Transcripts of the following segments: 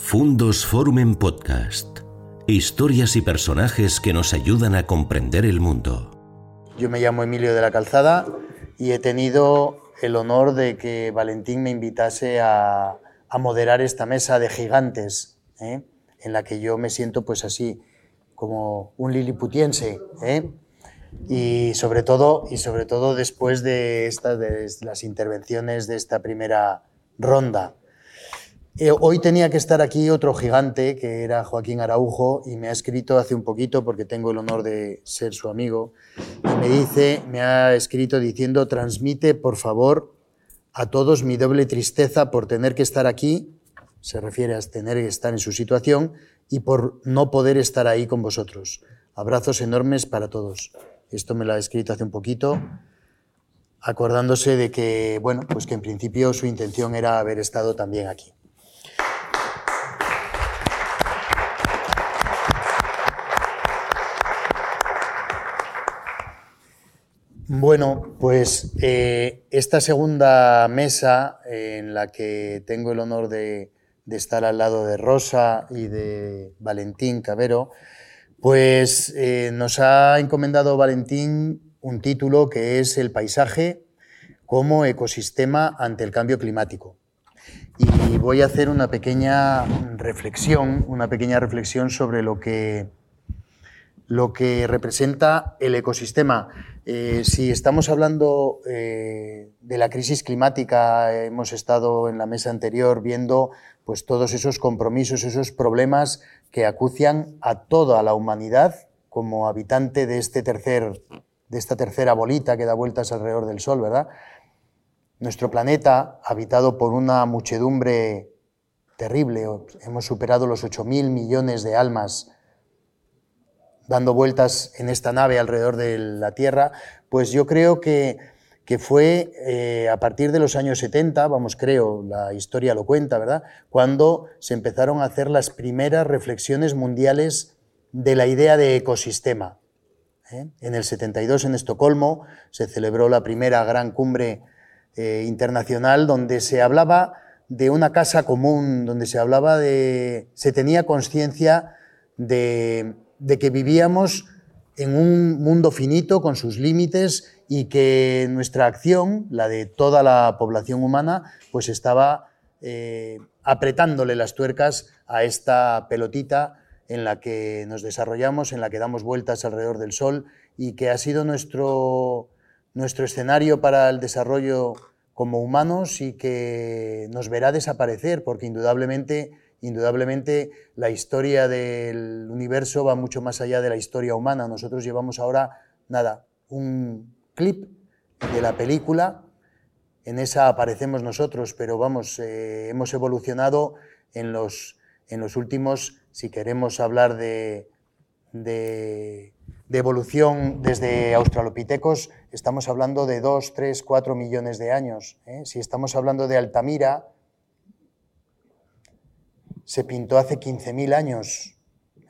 Fundos Forum en Podcast. Historias y personajes que nos ayudan a comprender el mundo. Yo me llamo Emilio de la Calzada y he tenido el honor de que Valentín me invitase a, moderar esta mesa de gigantes, ¿eh? en la que yo me siento pues así, como un liliputiense. ¿eh? Y sobre todo, y sobre todo después de, de las intervenciones de esta primera ronda. Eh, hoy tenía que estar aquí otro gigante, que era Joaquín Araujo, y me ha escrito hace un poquito, porque tengo el honor de ser su amigo, y me dice, me ha escrito diciendo, transmite, por favor, a todos mi doble tristeza por tener que estar aquí, se refiere a tener que estar en su situación, y por no poder estar ahí con vosotros. Abrazos enormes para todos. Esto me lo ha escrito hace un poquito, acordándose de que, bueno, pues que en principio su intención era haber estado también aquí. Bueno, pues eh, esta segunda mesa en la que tengo el honor de, estar al lado de Rosa y de Valentín Cabero, pues eh, nos ha encomendado Valentín un título que es El paisaje como ecosistema ante el cambio climático. Y voy a hacer una pequeña reflexión, una pequeña reflexión sobre lo que, lo que representa el ecosistema. Eh, si estamos hablando eh, de la crisis climática, hemos estado en la mesa anterior viendo pues, todos esos compromisos, esos problemas que acucian a toda la humanidad como habitante de, este tercer, de esta tercera bolita que da vueltas alrededor del Sol, ¿verdad? Nuestro planeta, habitado por una muchedumbre terrible, hemos superado los 8.000 millones de almas dando vueltas en esta nave alrededor de la Tierra, pues yo creo que, que fue eh, a partir de los años 70, vamos, creo, la historia lo cuenta, ¿verdad?, cuando se empezaron a hacer las primeras reflexiones mundiales de la idea de ecosistema. ¿eh? En el 72, en Estocolmo, se celebró la primera gran cumbre eh, internacional donde se hablaba de una casa común, donde se hablaba de. se tenía conciencia de de que vivíamos en un mundo finito con sus límites y que nuestra acción, la de toda la población humana, pues estaba eh, apretándole las tuercas a esta pelotita en la que nos desarrollamos, en la que damos vueltas alrededor del Sol y que ha sido nuestro, nuestro escenario para el desarrollo como humanos y que nos verá desaparecer, porque indudablemente Indudablemente la historia del universo va mucho más allá de la historia humana. Nosotros llevamos ahora, nada, un clip de la película, en esa aparecemos nosotros, pero vamos, eh, hemos evolucionado en los, en los últimos, si queremos hablar de, de, evolución desde australopitecos, estamos hablando de 2, 3, 4 millones de años. ¿eh? Si estamos hablando de Altamira, se pintó hace 15.000 años.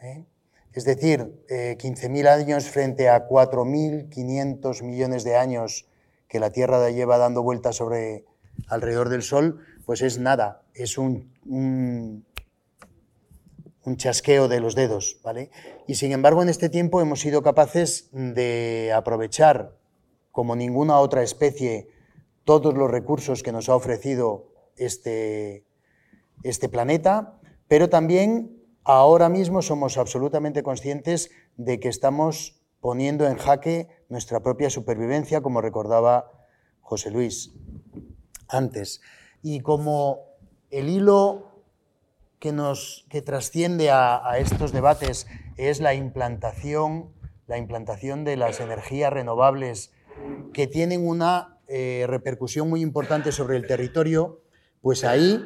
¿eh? Es decir, 15.000 eh, años frente a 4.500 millones de años que la Tierra lleva dando vueltas alrededor del Sol, pues es nada, es un, un, un, chasqueo de los dedos, ¿vale? Y sin embargo, en este tiempo hemos sido capaces de aprovechar, como ninguna otra especie, todos los recursos que nos ha ofrecido este, este planeta pero también ahora mismo somos absolutamente conscientes de que estamos poniendo en jaque nuestra propia supervivencia, como recordaba José Luis antes. Y como el hilo que, nos, que trasciende a, estos debates es la implantación, la implantación de las energías renovables que tienen una eh, repercusión muy importante sobre el territorio, pues ahí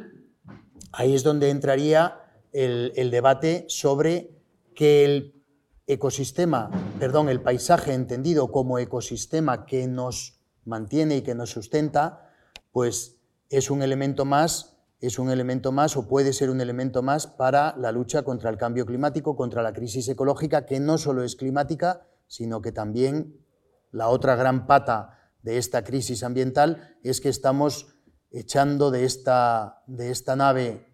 Ahí es donde entraría el, debate sobre que el ecosistema, perdón, el paisaje entendido como ecosistema que nos mantiene y que nos sustenta, pues es un elemento más, es un elemento más o puede ser un elemento más para la lucha contra el cambio climático, contra la crisis ecológica, que no solo es climática, sino que también la otra gran pata de esta crisis ambiental es que estamos echando de esta, de esta nave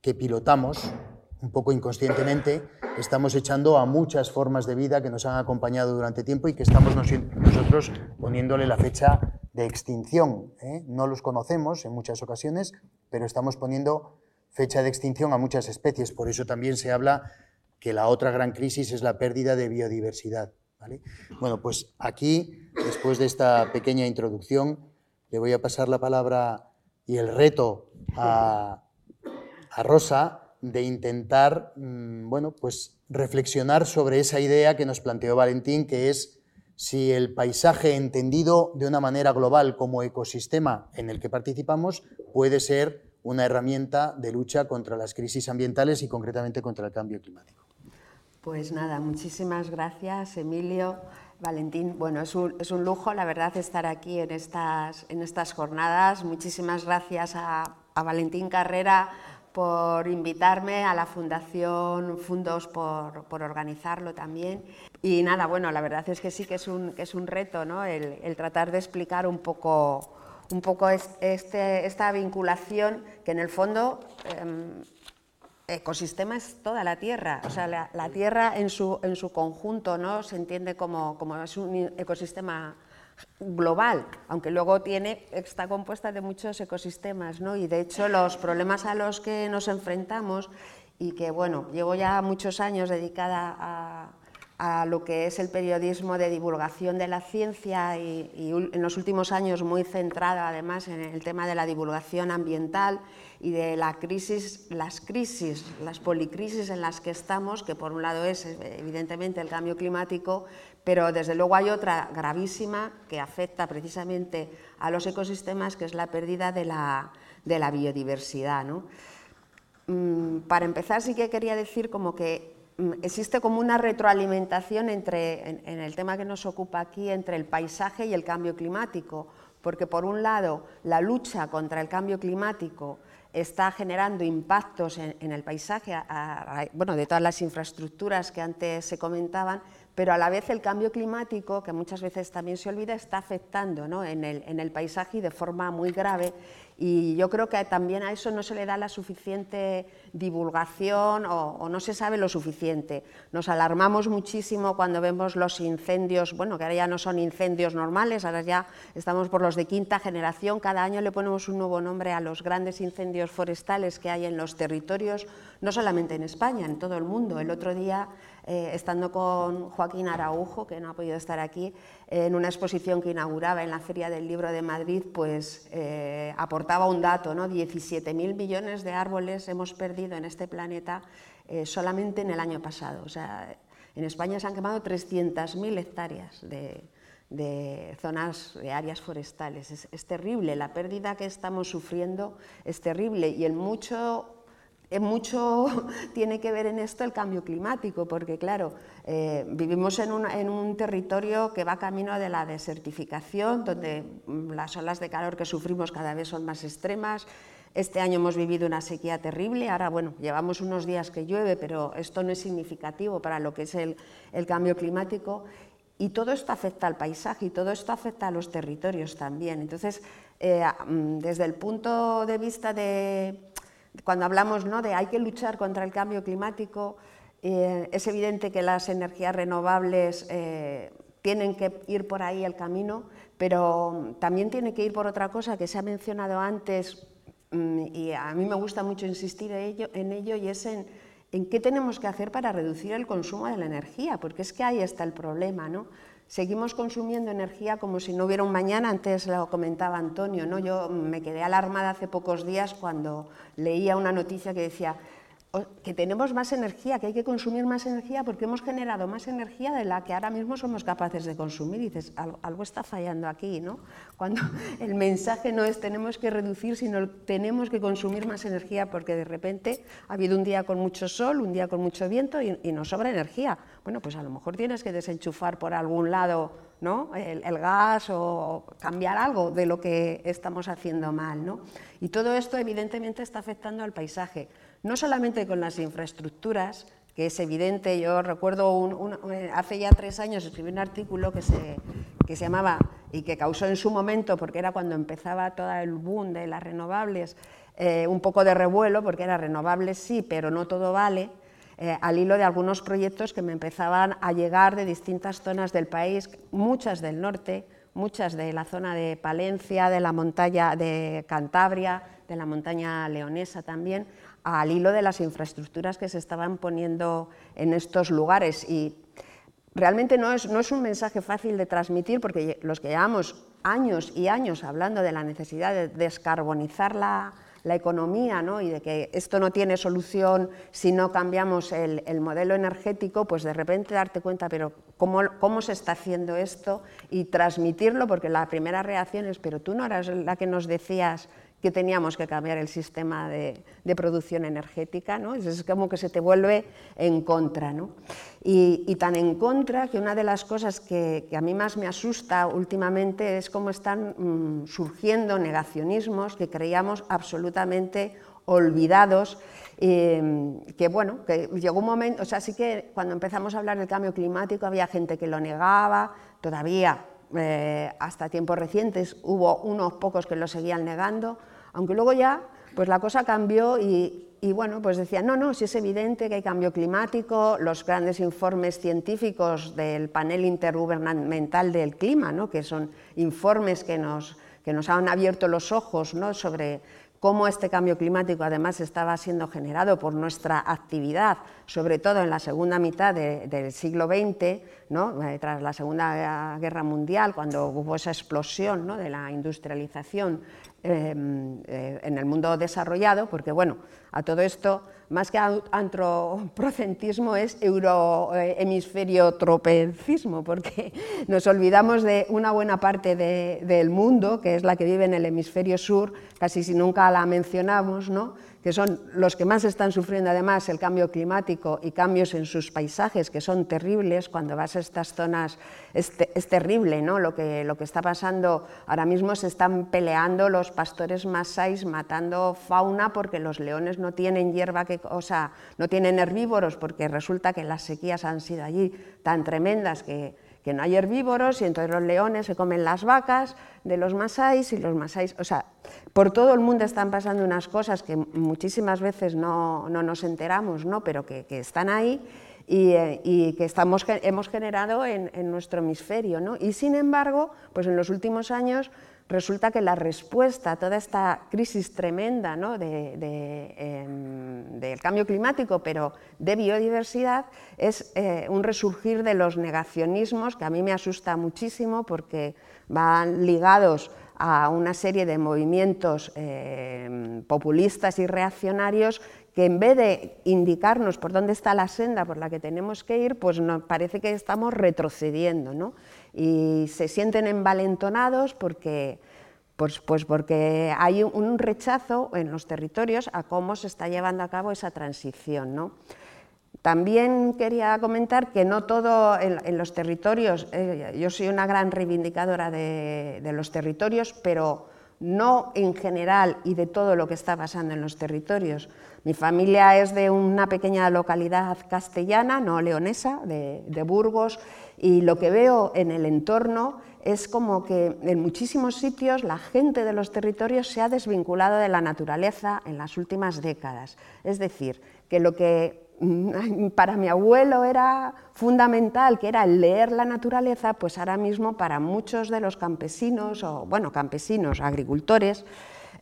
que pilotamos un poco inconscientemente, estamos echando a muchas formas de vida que nos han acompañado durante tiempo y que estamos nosotros poniéndole la fecha de extinción. ¿eh? No los conocemos en muchas ocasiones, pero estamos poniendo fecha de extinción a muchas especies. Por eso también se habla que la otra gran crisis es la pérdida de biodiversidad. Bueno, pues aquí, después de esta pequeña introducción, le voy a pasar la palabra y el reto a, Rosa de intentar, mm, bueno, pues reflexionar sobre esa idea que nos planteó Valentín, que es si el paisaje entendido de una manera global como ecosistema en el que participamos puede ser una herramienta de lucha contra las crisis ambientales y concretamente contra el cambio climático. Pues nada, muchísimas gracias, Emilio. Valentín, bueno, es un, es un lujo, la verdad, estar aquí en estas, en estas jornadas. Muchísimas gracias a, a Valentín Carrera por invitarme a la Fundación Fundos por, por, organizarlo también. Y nada, bueno, la verdad es que sí que es un, que es un reto ¿no? el, tratar de explicar un poco, un poco este, esta vinculación que en el fondo eh, ecosistema es toda la Tierra. O sea, la, Tierra en su, en su conjunto ¿no? se entiende como, como es un ecosistema global, aunque luego tiene, está compuesta de muchos ecosistemas, ¿no? y de hecho los problemas a los que nos enfrentamos y que, bueno, llevo ya muchos años dedicada a, a lo que es el periodismo de divulgación de la ciencia y, en los últimos años muy centrada además en el tema de la divulgación ambiental y de la crisis, las crisis, las policrisis en las que estamos, que por un lado es evidentemente el cambio climático, pero desde luego hay otra gravísima que afecta precisamente a los ecosistemas, que es la pérdida de la, de la biodiversidad. ¿no? Mm, para empezar, sí que quería decir como que existe como una retroalimentación entre, en, el tema que nos ocupa aquí entre el paisaje y el cambio climático, porque por un lado la lucha contra el cambio climático está generando impactos en, el paisaje, bueno, de todas las infraestructuras que antes se comentaban, pero a la vez el cambio climático, que muchas veces también se olvida, está afectando ¿no? en, el, en, el, paisaje y de forma muy grave. Y yo creo que también a eso no se le da la suficiente divulgación o, no se sabe lo suficiente. Nos alarmamos muchísimo cuando vemos los incendios, bueno, que ahora ya no son incendios normales, ahora ya estamos por los de quinta generación. Cada año le ponemos un nuevo nombre a los grandes incendios forestales que hay en los territorios, no solamente en España, en todo el mundo. El otro día eh, estando con Joaquín Araujo, que no ha podido estar aquí, en una exposición que inauguraba en la Feria del Libro de Madrid, pues eh, aportaba un dato, ¿no? 17.000 millones de árboles hemos perdido en este planeta eh, solamente en el año pasado. O sea, en España se han quemado 300.000 hectáreas de, de zonas, de áreas forestales. Es, es, terrible, la pérdida que estamos sufriendo es terrible y el mucho mucho tiene que ver en esto el cambio climático, porque claro, eh, vivimos en un, territorio que va camino de la desertificación, donde mm, las olas de calor que sufrimos cada vez son más extremas. Este año hemos vivido una sequía terrible, ahora bueno, llevamos unos días que llueve, pero esto no es significativo para lo que es el, el cambio climático. Y todo esto afecta al paisaje y todo esto afecta a los territorios también. Entonces, eh, mm, desde el punto de vista de, cuando hablamos ¿no? de hay que luchar contra el cambio climático, eh, es evidente que las energías renovables eh, tienen que ir por ahí el camino, pero también tiene que ir por otra cosa que se ha mencionado antes mm, y a mí me gusta mucho insistir en ello, en ello y es en, en, qué tenemos que hacer para reducir el consumo de la energía, porque es que ahí está el problema, ¿no? Seguimos consumiendo energía como si no hubiera un mañana, antes lo comentaba Antonio, ¿no? Yo me quedé alarmada hace pocos días cuando leía una noticia que decía que tenemos más energía, que hay que consumir más energía porque hemos generado más energía de la que ahora mismo somos capaces de consumir. Dices, algo, algo está fallando aquí, ¿no? Cuando el mensaje no es tenemos que reducir, sino tenemos que consumir más energía porque de repente ha habido un día con mucho sol, un día con mucho viento y, y nos sobra energía. Bueno, pues a lo mejor tienes que desenchufar por algún lado ¿no? el, gas o cambiar algo de lo que estamos haciendo mal. ¿no? Y todo esto evidentemente está afectando al paisaje no solamente con las infraestructuras, que es evidente, yo recuerdo un, hace ya tres años escribí un artículo que se, que se llamaba y que causó en su momento, porque era cuando empezaba todo el boom de las renovables, eh, un poco de revuelo, porque era renovable sí, pero no todo vale, eh, al hilo de algunos proyectos que me empezaban a llegar de distintas zonas del país, muchas del norte, muchas de la zona de Palencia, de la montaña de Cantabria, de la montaña leonesa también, al hilo de las infraestructuras que se estaban poniendo en estos lugares. Y realmente no es, no es un mensaje fácil de transmitir porque los que llevamos años y años hablando de la necesidad de descarbonizar la, la economía ¿no? y de que esto no tiene solución si no cambiamos el, el, modelo energético, pues de repente darte cuenta, pero ¿cómo, ¿cómo se está haciendo esto? Y transmitirlo, porque la primera reacción es, pero tú no eras la que nos decías que teníamos que cambiar el sistema de, de producción energética, ¿no? es como que se te vuelve en contra. ¿no? Y, y, tan en contra que una de las cosas que, que, a mí más me asusta últimamente es cómo están mmm, surgiendo negacionismos que creíamos absolutamente olvidados, eh, que bueno, que llegó un momento, o sea, sí que cuando empezamos a hablar del cambio climático había gente que lo negaba, todavía eh, hasta tiempos recientes hubo unos pocos que lo seguían negando, aunque luego ya pues la cosa cambió y, bueno, pues decían, no, no, si es evidente que hay cambio climático, los grandes informes científicos del panel intergubernamental del clima, ¿no? que son informes que nos, que nos han abierto los ojos ¿no? sobre cómo este cambio climático además estaba siendo generado por nuestra actividad, sobre todo en la segunda mitad de, del siglo XX, ¿no? eh, tras la Segunda Guerra Mundial, cuando hubo esa explosión ¿no? de la industrialización eh, eh, en el mundo desarrollado, porque bueno, a todo esto, más que antroprocentismo, es eurohemisferiotropecismo, porque nos olvidamos de una buena parte de, del mundo, que es la que vive en el hemisferio sur, casi si nunca la mencionamos, ¿no? Que son los que más están sufriendo además el cambio climático y cambios en sus paisajes, que son terribles, cuando vas a estas zonas es, te, es terrible ¿no? lo, que, lo que está pasando. Ahora mismo se están peleando los pastores masáis matando fauna porque los leones no tienen hierba, que, o sea, no tienen herbívoros, porque resulta que las sequías han sido allí tan tremendas que, que no hay herbívoros y entonces los leones se comen las vacas de los masáis y los masáis, o sea, por todo el mundo están pasando unas cosas que muchísimas veces no, no nos enteramos, ¿no? pero que, que están ahí y, eh, y, que estamos, hemos generado en, en nuestro hemisferio. ¿no? Y sin embargo, pues en los últimos años resulta que la respuesta a toda esta crisis tremenda ¿no? de, eh, del cambio climático, pero de biodiversidad, es eh, un resurgir de los negacionismos que a mí me asusta muchísimo porque van ligados a una serie de movimientos eh, populistas y reaccionarios que en vez de indicarnos por dónde está la senda por la que tenemos que ir, pues nos parece que estamos retrocediendo, ¿no? Y se sienten envalentonados porque, pues, pues porque hay un rechazo en los territorios a cómo se está llevando a cabo esa transición, ¿no? También quería comentar que no todo en, los territorios, eh, yo soy una gran reivindicadora de los territorios, pero no en general y de todo lo que está pasando en los territorios. Mi familia es de una pequeña localidad castellana, no leonesa, de, Burgos, y lo que veo en el entorno es como que en muchísimos sitios la gente de los territorios se ha desvinculado de la naturaleza en las últimas décadas. Es decir, que lo que para mi abuelo era fundamental, que era leer la naturaleza, pues ahora mismo para muchos de los campesinos, o bueno, campesinos, agricultores,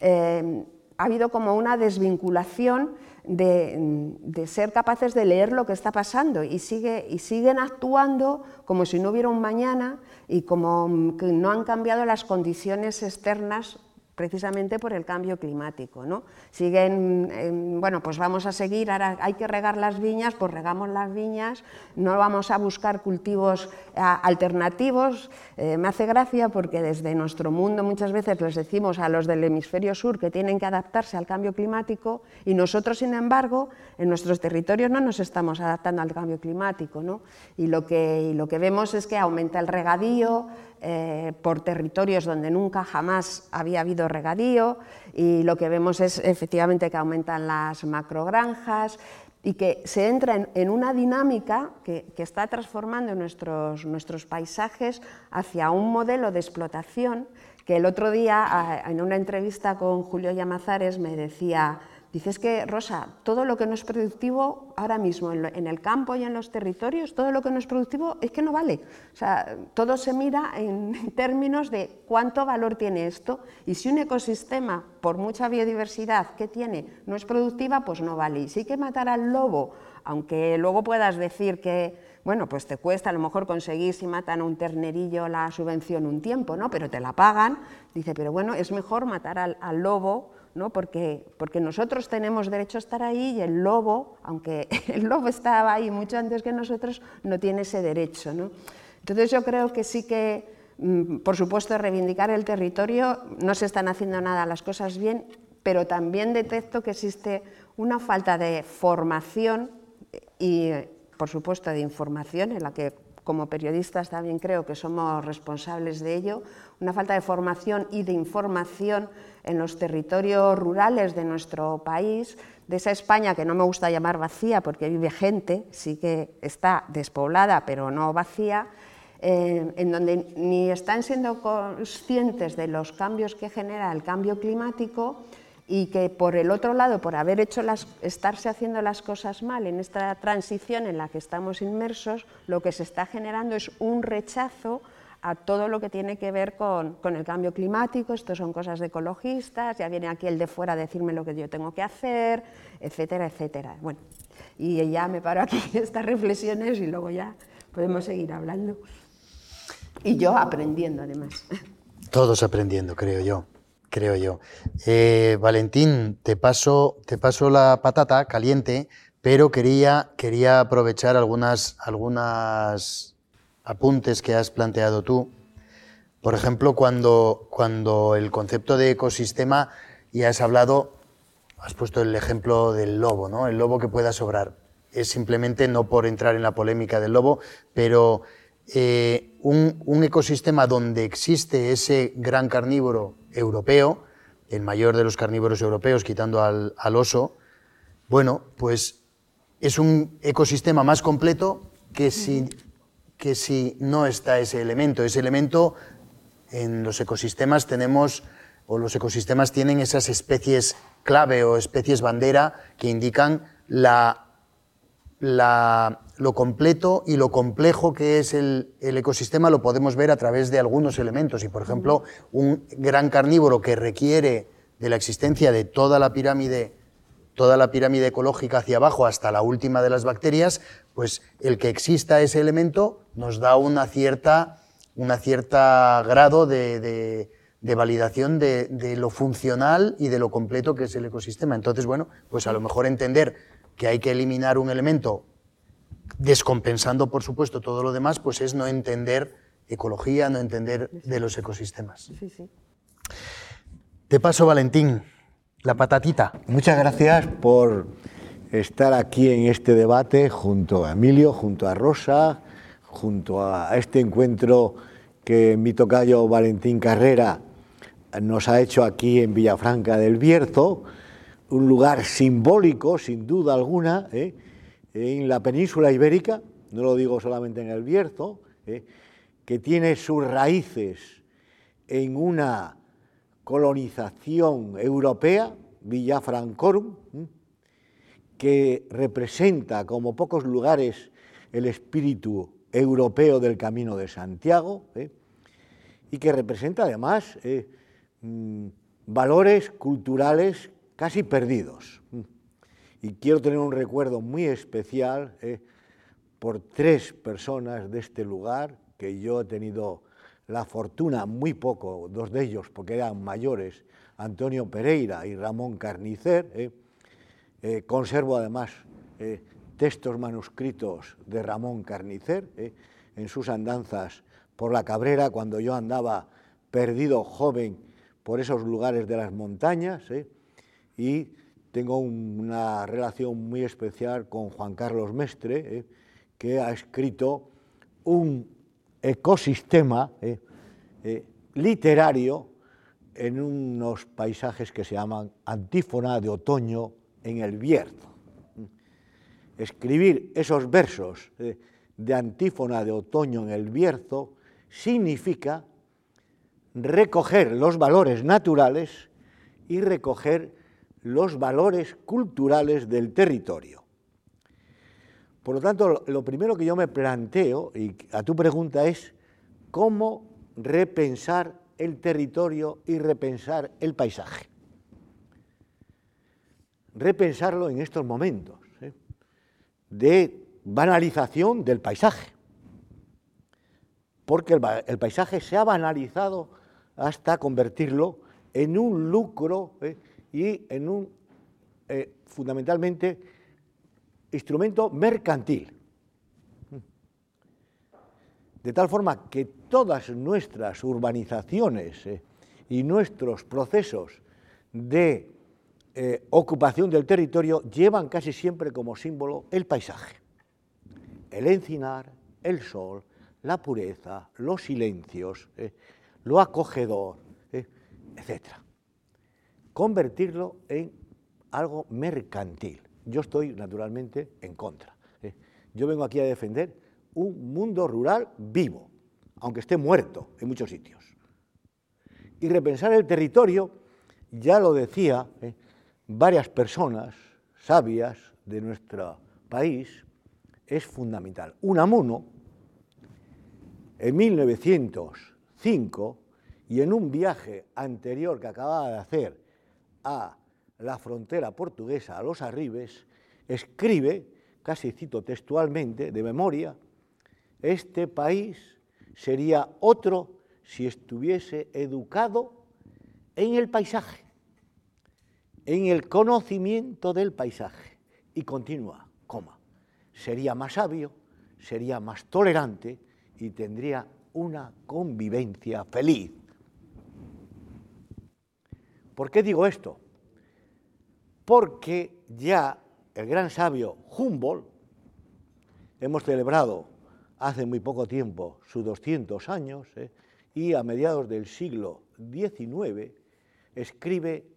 eh, ha habido como una desvinculación de, de, ser capaces de leer lo que está pasando y, sigue, y siguen actuando como si no hubiera un mañana y como que no han cambiado las condiciones externas precisamente por el cambio climático. ¿no? Siguen, eh, bueno, pues vamos a seguir, ahora hay que regar las viñas, pues regamos las viñas, no vamos a buscar cultivos eh, alternativos. Eh, me hace gracia porque desde nuestro mundo muchas veces les decimos a los del hemisferio sur que tienen que adaptarse al cambio climático y nosotros, sin embargo, en nuestros territorios no nos estamos adaptando al cambio climático. ¿no? Y, lo que, y lo que vemos es que aumenta el regadío, eh, por territorios donde nunca jamás había habido regadío y lo que vemos es efectivamente que aumentan las macrogranjas y que se entra en, una dinámica que, que, está transformando nuestros, nuestros paisajes hacia un modelo de explotación que el otro día, en una entrevista con Julio Llamazares, me decía, dices que, Rosa, todo lo que no es productivo ahora mismo en, el campo y en los territorios, todo lo que no es productivo es que no vale. O sea, todo se mira en términos de cuánto valor tiene esto y si un ecosistema, por mucha biodiversidad que tiene, no es productiva, pues no vale. Y hay que matar al lobo, aunque luego puedas decir que bueno, pues te cuesta a lo mejor conseguir si matan a un ternerillo la subvención un tiempo, ¿no? Pero te la pagan. Dice, pero bueno, es mejor matar al, lobo, ¿no? Porque, nosotros tenemos derecho a estar ahí y el lobo, aunque el lobo estaba ahí mucho antes que nosotros, no tiene ese derecho, ¿no? Entonces yo creo que sí que, mm, por supuesto, reivindicar el territorio, no se están haciendo nada las cosas bien, pero también detecto que existe una falta de formación y por supuesto, de información, en la que como periodistas también creo que somos responsables de ello, una falta de formación y de información en los territorios rurales de nuestro país, de esa España que no me gusta llamar vacía porque vive gente, sí que está despoblada pero no vacía, eh, en donde ni están siendo conscientes de los cambios que genera el cambio climático, y que por el otro lado, por haber hecho las, estarse haciendo las cosas mal en esta transición en la que estamos inmersos, lo que se está generando es un rechazo a todo lo que tiene que ver con, con, el cambio climático, esto son cosas de ecologistas, ya viene aquí el de fuera a decirme lo que yo tengo que hacer, etcétera, etcétera. Bueno, y ya me paro aquí estas reflexiones y luego ya podemos seguir hablando. Y yo aprendiendo además. Todos aprendiendo, creo yo creo yo. Eh, Valentín, te paso, te paso la patata caliente, pero quería, quería aprovechar algunas, algunas apuntes que has planteado tú. Por ejemplo, cuando, cuando el concepto de ecosistema, y has hablado, has puesto el ejemplo del lobo, ¿no? El lobo que pueda sobrar. Es simplemente, no por entrar en la polémica del lobo, pero eh, un, ecosistema donde existe ese gran carnívoro europeo, el mayor de los carnívoros europeos, quitando al, oso, bueno, pues es un ecosistema más completo que si, que si no está ese elemento. Ese elemento en los ecosistemas tenemos, o los ecosistemas tienen esas especies clave o especies bandera que indican la lo completo y lo complejo que es el, ecosistema lo podemos ver a través de algunos elementos. Y, por ejemplo, un gran carnívoro que requiere de la existencia de toda la pirámide, toda la pirámide ecológica hacia abajo hasta la última de las bacterias, pues el que exista ese elemento nos da una cierta, una cierta grado de, validación de, de, lo funcional y de lo completo que es el ecosistema. Entonces, bueno, pues a lo mejor entender que hay que eliminar un elemento descompensando, por supuesto, todo lo demás, pues es no entender ecología, no entender de los ecosistemas. Te paso, Valentín, la patatita. Muchas gracias por estar aquí en este debate junto a Emilio, junto a Rosa, junto a este encuentro que mi tocayo Valentín Carrera nos ha hecho aquí en Villafranca del Bierzo un lugar simbólico, sin duda alguna, ¿eh? en la península ibérica, no lo digo solamente en el Bierzo, ¿eh? que tiene sus raíces en una colonización europea, Villa Francorum, que representa como pocos lugares el espíritu europeo del Camino de Santiago, ¿eh? y que representa además mm, valores culturales casi perdidos. Y quiero tener un recuerdo muy especial eh, por tres personas de este lugar que yo he tenido la fortuna, muy poco, dos de ellos porque eran mayores, Antonio Pereira y Ramón Carnicer. Eh, eh, conservo además textos manuscritos de Ramón Carnicer en sus andanzas por la Cabrera, cuando yo andaba perdido joven por esos lugares de las montañas y tengo una relación muy especial con Juan Carlos Mestre, eh, que ha escrito un ecosistema eh, eh, literario en unos paisajes que se llaman Antífona de Otoño en el Bierzo. Escribir esos versos de Antífona de Otoño en el Bierzo significa recoger los valores naturales y recoger los valores culturales del territorio. Por lo tanto, lo primero que yo me planteo, y a tu pregunta es, ¿cómo repensar el territorio y repensar el paisaje? Repensarlo en estos momentos. De banalización del paisaje, porque el, paisaje se ha banalizado hasta convertirlo en un lucro ¿eh? y en un, eh, fundamentalmente, instrumento mercantil. De tal forma que todas nuestras urbanizaciones eh, y nuestros procesos de eh, ocupación del territorio llevan casi siempre como símbolo el paisaje. El encinar, el sol, la pureza, los silencios, lo acogedor, etc convertirlo en algo mercantil. Yo estoy naturalmente en contra. ¿eh? Yo vengo aquí a defender un mundo rural vivo, aunque esté muerto en muchos sitios. Y repensar el territorio, ya lo decía ¿eh? Varias personas sabias de nuestro país, es fundamental. Unamuno, en 1905, y en un viaje anterior que acababa de hacer a la frontera portuguesa, a los arribes, escribe, casi cito textualmente, de memoria, este país sería otro si estuviese educado en el paisaje, en el conocimiento del paisaje. Y continúa, sería más sabio, sería más tolerante y tendría una convivencia feliz ¿Por qué digo esto? Porque ya el gran sabio Humboldt, hemos celebrado hace muy poco tiempo sus 200 años, ¿eh? y a mediados del siglo XIX escribe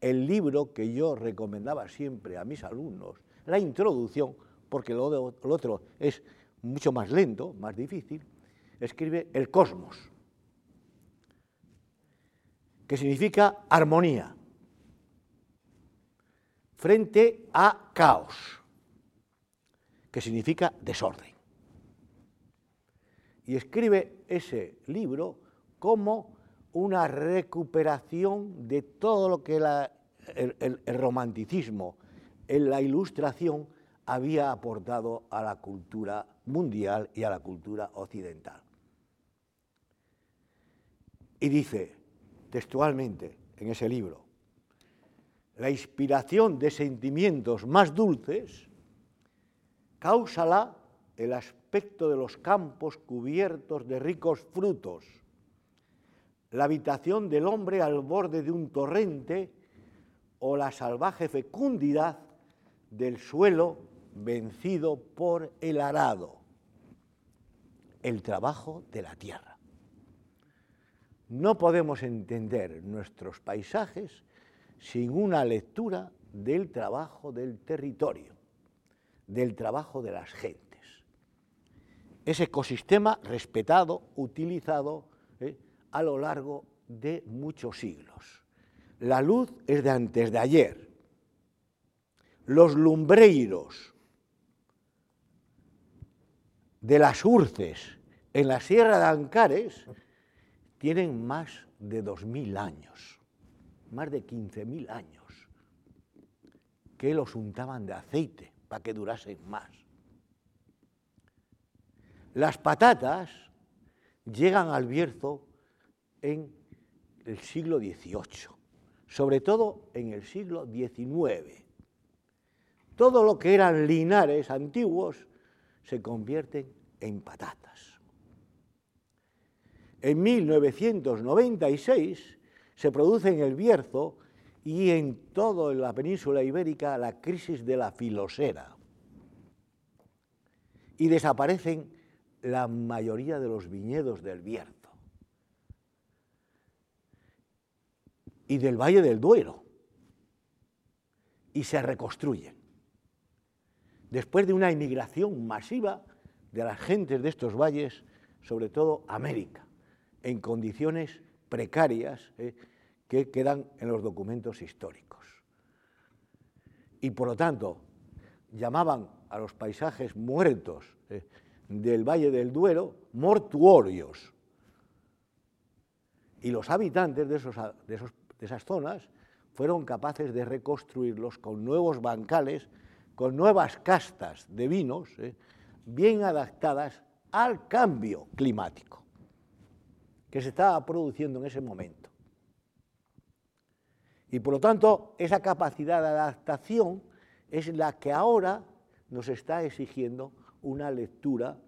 el libro que yo recomendaba siempre a mis alumnos, la introducción, porque lo, otro es mucho más lento, más difícil, escribe El Cosmos que significa armonía, frente a caos, que significa desorden. Y escribe ese libro como una recuperación de todo lo que el, el romanticismo en la ilustración había aportado a la cultura mundial y a la cultura occidental. Y dice, textualmente en ese libro, la inspiración de sentimientos más dulces, cáusala el aspecto de los campos cubiertos de ricos frutos, la habitación del hombre al borde de un torrente o la salvaje fecundidad del suelo vencido por el arado, el trabajo de la tierra. No podemos entender nuestros paisajes sin una lectura del trabajo del territorio, del trabajo de las gentes. Ese ecosistema respetado, utilizado. A lo largo de muchos siglos. La luz es de antes de ayer. Los lumbreiros de las urces en la Sierra de Ancares tienen más de 2.000 años, más de 15.000 años, que los untaban de aceite para que durasen más. Las patatas llegan al Bierzo en el siglo XVIII, sobre todo en el siglo XIX. Todo lo que eran linares antiguos se convierten en patatas. En 1996 se produce en el Bierzo y en toda la península ibérica la crisis de la filosera. Y desaparecen la mayoría de los viñedos del Bierzo y del Valle del Duero y se reconstruyen. Después de una inmigración masiva de las gentes de estos valles, sobre todo América en condiciones precarias ¿eh? que quedan en los documentos históricos. Y por lo tanto, llamaban a los paisajes muertos ¿eh? del Valle del Duero mortuorios. Y los habitantes de, esos, de, esas zonas fueron capaces de reconstruirlos con nuevos bancales, con nuevas castas de vinos, ¿eh? bien adaptadas al cambio climático que se estaba produciendo en ese momento. Y por lo tanto, esa capacidad de adaptación es la que ahora nos está exigiendo una lectura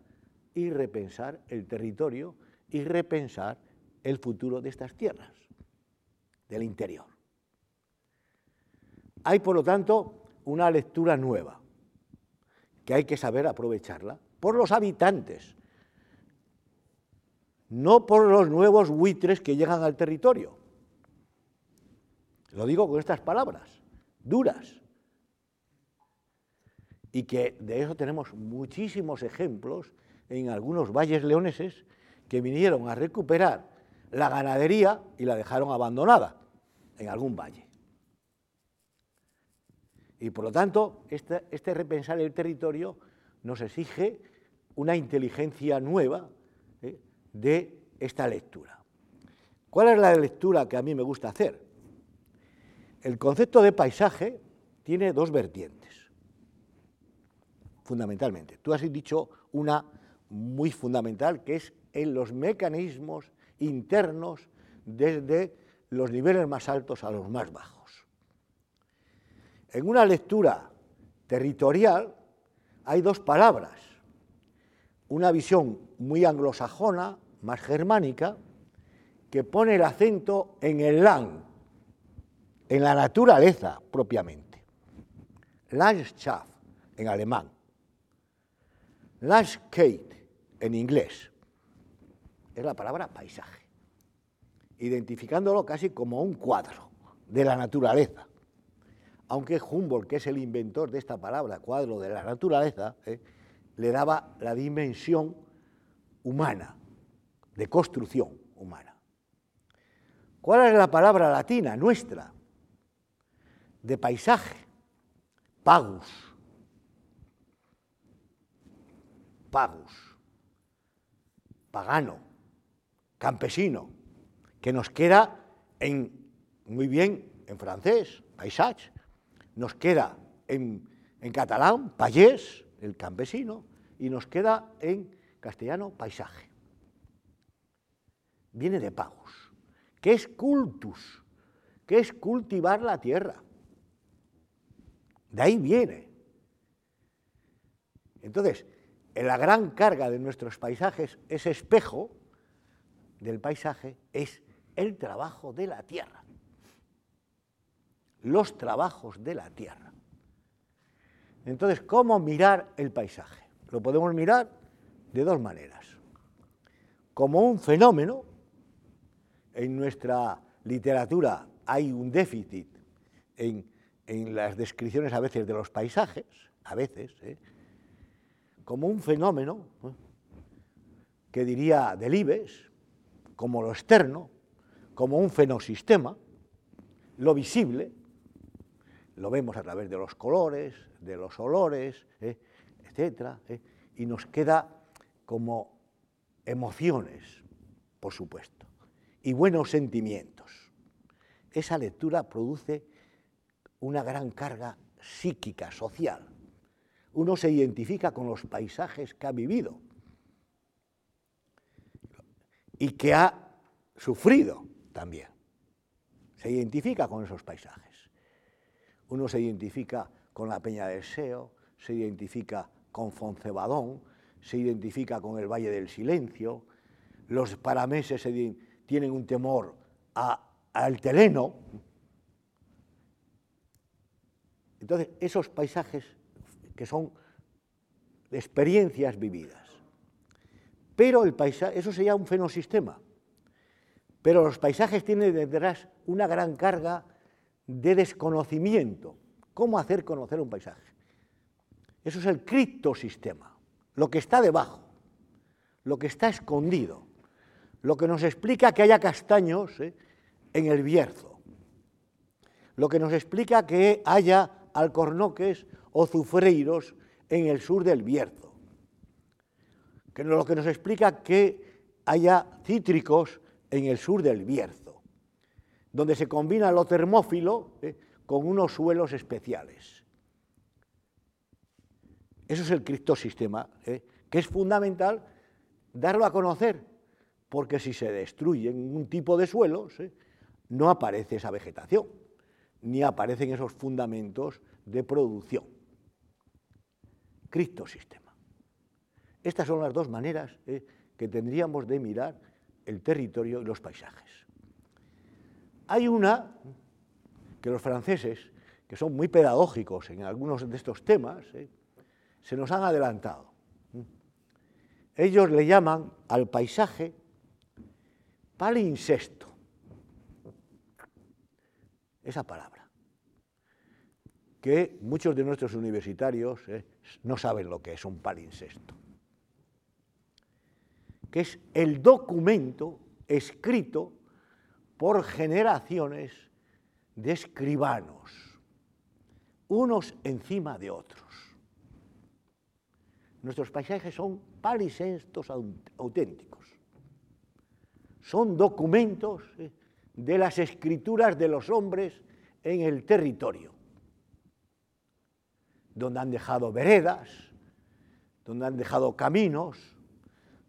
y repensar el territorio y repensar el futuro de estas tierras, del interior. Hay, por lo tanto, una lectura nueva, que hay que saber aprovecharla por los habitantes, no por los nuevos buitres que llegan al territorio. Lo digo con estas palabras, duras. Y que de eso tenemos muchísimos ejemplos en algunos valles leoneses que vinieron a recuperar la ganadería y la dejaron abandonada en algún valle. Y por lo tanto, este, repensar el territorio nos exige una inteligencia nueva ¿eh? de esta lectura. ¿Cuál es la lectura que a mí me gusta hacer? El concepto de paisaje tiene dos vertientes, fundamentalmente. Tú has dicho una muy fundamental, que es en los mecanismos internos desde los niveles más altos a los más bajos. En una lectura territorial hay dos palabras, una visión muy anglosajona, más germánica, que pone el acento en el land, en la naturaleza propiamente. Landschaft en alemán. Landscape en inglés. Es la palabra paisaje, identificándolo casi como un cuadro de la naturaleza. Aunque Humboldt, que es el inventor de esta palabra, cuadro de la naturaleza, ¿eh? le daba la dimensión humana, de construcción humana. ¿Cuál es la palabra latina nuestra? De paisaje, pagus. Pagus, pagano, campesino, que nos queda en, muy bien en francés, paisage, nos queda en, en catalán, payés, el campesino, y nos queda en castellano, paisaje viene de pagus, que es cultus, que es cultivar la tierra. De ahí viene. Entonces, la gran carga de nuestros paisajes, ese espejo del paisaje, es el trabajo de la tierra. Los trabajos de la tierra. Entonces, ¿cómo mirar el paisaje? Lo podemos mirar de dos maneras. Como un fenómeno en nuestra literatura hay un déficit en, las descripciones a veces de los paisajes, a veces, ¿eh? como un fenómeno ¿eh? que diría Delibes, como lo externo, como un fenosistema, lo visible, lo vemos a través de los colores, de los olores, ¿eh? etcétera, y nos queda como emociones, por supuesto y buenos sentimientos. Esa lectura produce una gran carga psíquica, social. Uno se identifica con los paisajes que ha vivido y que ha sufrido también. Se identifica con esos paisajes. Uno se identifica con la Peña del Seo, se identifica con Foncebadón, se identifica con el Valle del Silencio, los parameses tienen un temor al teleno. Entonces, esos paisajes que son experiencias vividas. Pero el paisaje, eso sería un fenosistema. Pero los paisajes tienen detrás una gran carga de desconocimiento. ¿Cómo hacer conocer un paisaje? Eso es el criptosistema, lo que está debajo, lo que está escondido lo que nos explica que haya castaños ¿eh? en el Bierzo, lo que nos explica que haya alcornoques o zufreiros en el sur del Bierzo, que lo que nos explica que haya cítricos en el sur del Bierzo, donde se combina lo termófilo ¿eh? con unos suelos especiales. Eso es el criptosistema, ¿eh? que es fundamental darlo a conocer, porque si se destruyen un tipo de suelos, ¿eh? no aparece esa vegetación, ni aparecen esos fundamentos de producción. Criptosistema. Estas son las dos maneras que tendríamos de mirar el territorio y los paisajes. Hay una que los franceses, que son muy pedagógicos en algunos de estos temas, ¿eh? se nos han adelantado. Ellos le llaman al paisaje palincesto. Esa palabra. Que muchos de nuestros universitarios ¿eh? no saben lo que es un palincesto. Que es el documento escrito por generaciones de escribanos, unos encima de otros. Nuestros paisajes son palisenstos auténticos. Son documentos eh, de las escrituras de los hombres en el territorio, donde han dejado veredas, donde han dejado caminos,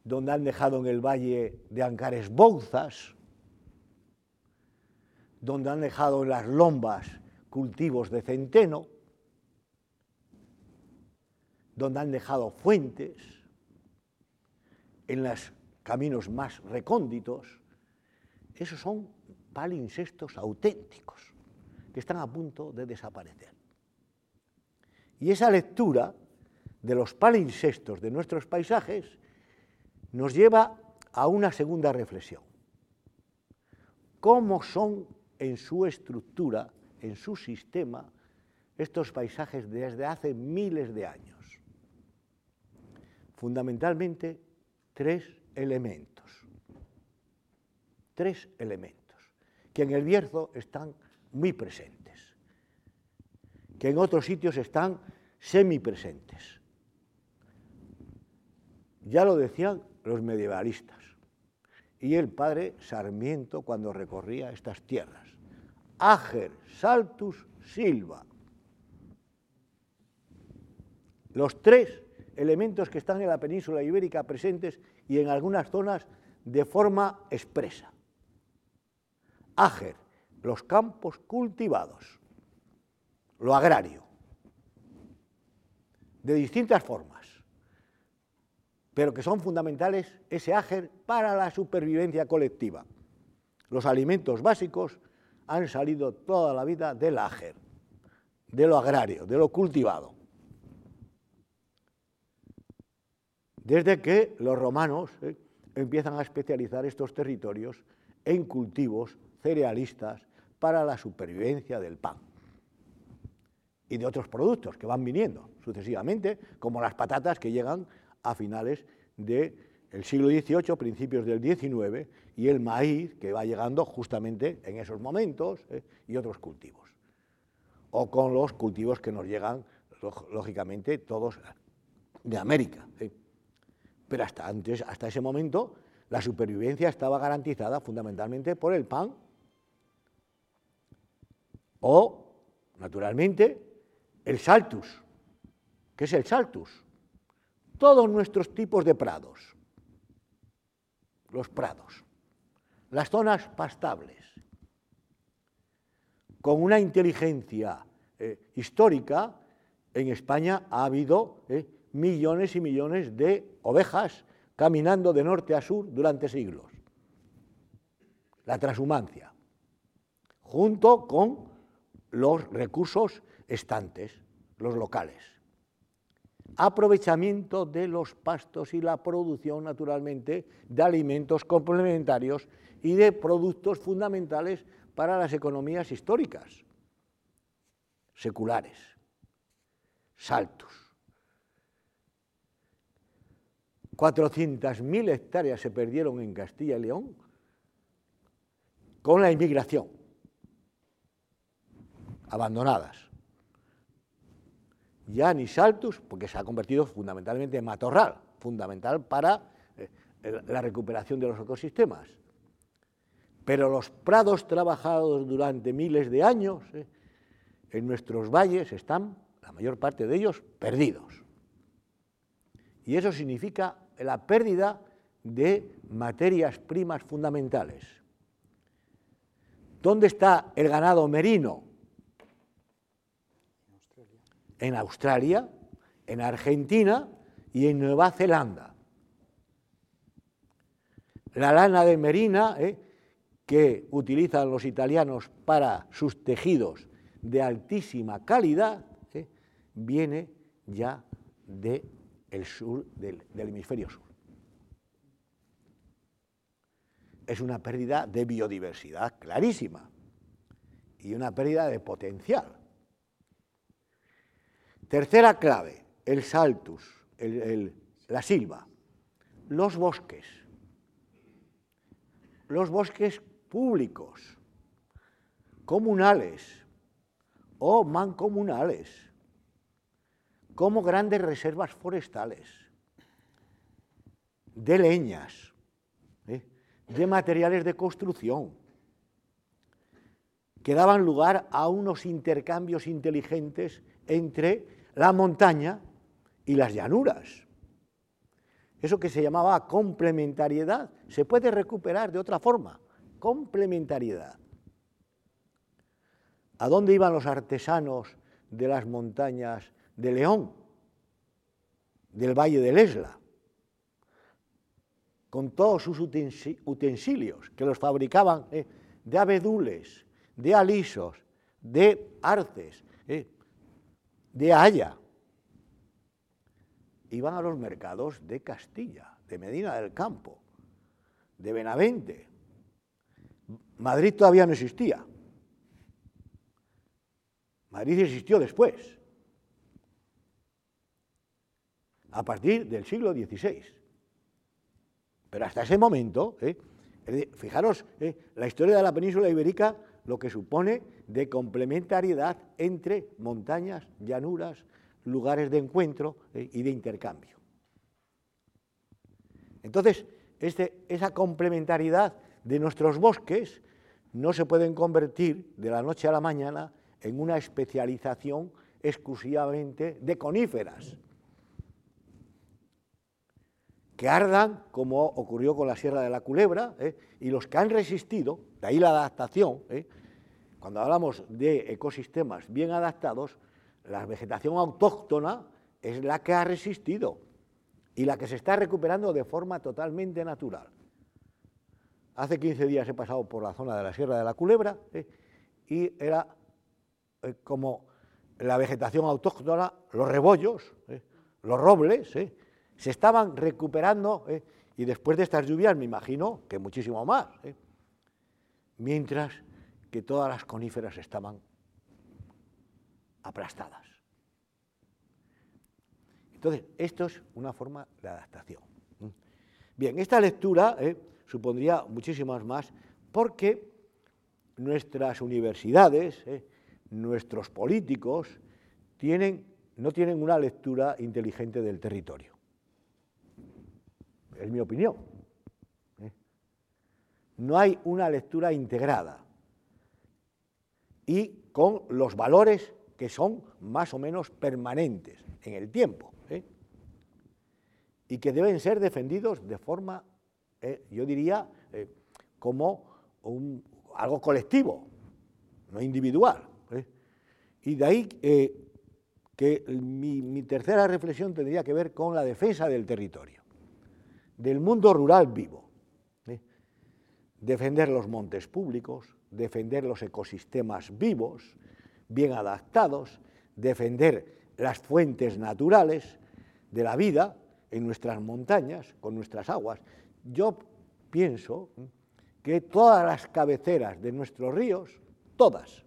donde han dejado en el valle de Ancares bouzas, donde han dejado en las lombas cultivos de centeno, donde han dejado fuentes, en los caminos más recónditos, esos son palincestos auténticos que están a punto de desaparecer. Y esa lectura de los palincestos de nuestros paisajes nos lleva a una segunda reflexión. ¿Cómo son en su estructura, en su sistema, estos paisajes desde hace miles de años. Fundamentalmente tres elementos. Tres elementos que en el Bierzo están muy presentes, que en otros sitios están semipresentes. Ya lo decían los medievalistas y el padre Sarmiento cuando recorría estas tierras. Ager, Saltus, Silva. Los tres elementos que están en la península ibérica presentes y en algunas zonas de forma expresa. Ager, los campos cultivados, lo agrario, de distintas formas pero que son fundamentales ese áger para la supervivencia colectiva. Los alimentos básicos han salido toda la vida del áger, de lo agrario, de lo cultivado. Desde que los romanos eh, empiezan a especializar estos territorios en cultivos cerealistas para la supervivencia del pan y de otros productos que van viniendo sucesivamente, como las patatas que llegan a finales del siglo XVIII, principios del XIX, y el maíz que va llegando justamente en esos momentos eh, y otros cultivos. O con los cultivos que nos llegan, lógicamente, todos de América. Eh. Pero hasta, antes, hasta ese momento la supervivencia estaba garantizada fundamentalmente por el pan o, naturalmente, el saltus. ¿Qué es el saltus? Todos nuestros tipos de prados, los prados, las zonas pastables, con una inteligencia eh, histórica, en España ha habido eh, millones y millones de ovejas caminando de norte a sur durante siglos. La transhumancia, junto con los recursos estantes, los locales aprovechamiento de los pastos y la producción, naturalmente, de alimentos complementarios y de productos fundamentales para las economías históricas, seculares, saltos. 400.000 hectáreas se perdieron en Castilla y León con la inmigración, abandonadas. Ya ni Saltus, porque se ha convertido fundamentalmente en matorral, fundamental para eh, la recuperación de los ecosistemas. Pero los prados trabajados durante miles de años eh, en nuestros valles están, la mayor parte de ellos, perdidos. Y eso significa la pérdida de materias primas fundamentales. ¿Dónde está el ganado merino? En Australia, en Argentina y en Nueva Zelanda. La lana de merina eh, que utilizan los italianos para sus tejidos de altísima calidad eh, viene ya del sur, del hemisferio sur. Es una pérdida de biodiversidad clarísima y una pérdida de potencial. Tercera clave, el saltus, la silva, los bosques, los bosques públicos, comunales o mancomunales, como grandes reservas forestales, de leñas, ¿eh? de materiales de construcción, que daban lugar a unos intercambios inteligentes entre la montaña y las llanuras. Eso que se llamaba complementariedad se puede recuperar de otra forma, complementariedad. ¿A dónde iban los artesanos de las montañas de León, del Valle del Esla? Con todos sus utensilios que los fabricaban eh, de abedules, de alisos, de arces, eh, de haya iban a los mercados de Castilla, de Medina del Campo, de Benavente. Madrid todavía no existía. Madrid existió después, a partir del siglo XVI. Pero hasta ese momento, ¿eh? fijaros, ¿eh? la historia de la península ibérica lo que supone de complementariedad entre montañas, llanuras, lugares de encuentro eh, y de intercambio. Entonces, este, esa complementariedad de nuestros bosques no se pueden convertir de la noche a la mañana en una especialización exclusivamente de coníferas, que ardan, como ocurrió con la Sierra de la Culebra, eh, y los que han resistido, de ahí la adaptación, eh, cuando hablamos de ecosistemas bien adaptados, la vegetación autóctona es la que ha resistido y la que se está recuperando de forma totalmente natural. Hace 15 días he pasado por la zona de la Sierra de la Culebra ¿eh? y era como la vegetación autóctona, los rebollos, los robles, se estaban recuperando y después de estas lluvias me imagino que muchísimo más, mientras que todas las coníferas estaban aplastadas. Entonces, esto es una forma de adaptación. Bien, esta lectura eh, supondría muchísimas más porque nuestras universidades, eh, nuestros políticos, tienen, no tienen una lectura inteligente del territorio. Es mi opinión. Eh. No hay una lectura integrada y con los valores que son más o menos permanentes en el tiempo ¿eh? y que deben ser defendidos de forma, eh, yo diría, como algo colectivo, no individual. Y de ahí que mi tercera reflexión tendría que ver con la defensa del territorio, del mundo rural vivo. Defender los montes públicos, defender los ecosistemas vivos, bien adaptados, defender las fuentes naturales de la vida en nuestras montañas, con nuestras aguas. Yo pienso que todas las cabeceras de nuestros ríos, todas,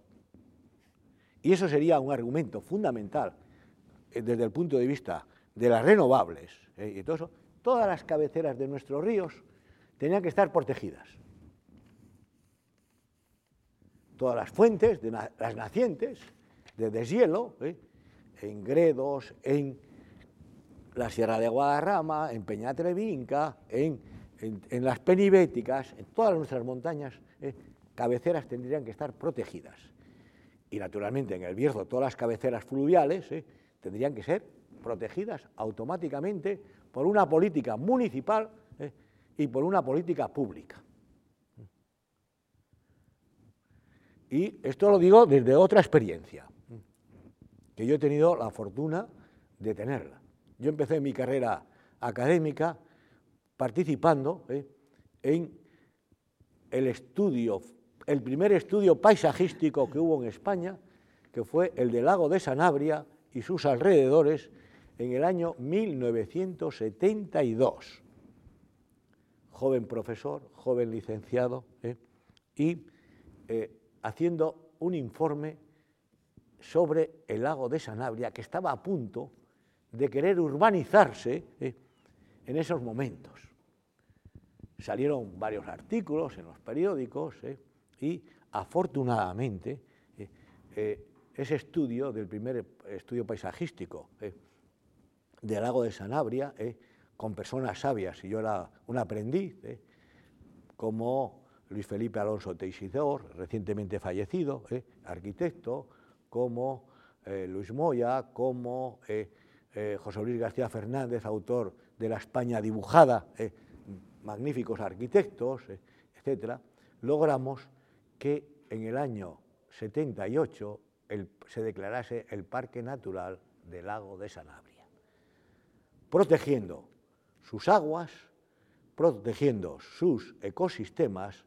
y eso sería un argumento fundamental eh, desde el punto de vista de las renovables eh, y todo eso, todas las cabeceras de nuestros ríos tenían que estar protegidas. Todas las fuentes, de las nacientes de deshielo, ¿eh? en Gredos, en la Sierra de Guadarrama, en Peñatrevinca, en, en, las Penibéticas, en todas nuestras montañas, ¿eh? cabeceras tendrían que estar protegidas. Y naturalmente en el Bierzo todas las cabeceras fluviales ¿eh? tendrían que ser protegidas automáticamente por una política municipal y por una política pública. Y esto lo digo desde otra experiencia, que yo he tenido la fortuna de tenerla. Yo empecé mi carrera académica participando ¿eh? en el estudio, el primer estudio paisajístico que hubo en España, que fue el del lago de Sanabria y sus alrededores en el año 1972 joven profesor, joven licenciado, ¿eh? y eh, haciendo un informe sobre el lago de Sanabria, que estaba a punto de querer urbanizarse ¿eh? en esos momentos. Salieron varios artículos en los periódicos y afortunadamente ese estudio del primer estudio paisajístico del lago de Sanabria con personas sabias, y yo era un aprendiz, ¿eh? como Luis Felipe Alonso Teixidor, recientemente fallecido, ¿eh? arquitecto, como eh, Luis Moya, como José Luis García Fernández, autor de La España dibujada, magníficos arquitectos, etc., logramos que en el año 78 se declarase el Parque Natural del Lago de Sanabria, protegiendo sus aguas, protegiendo sus ecosistemas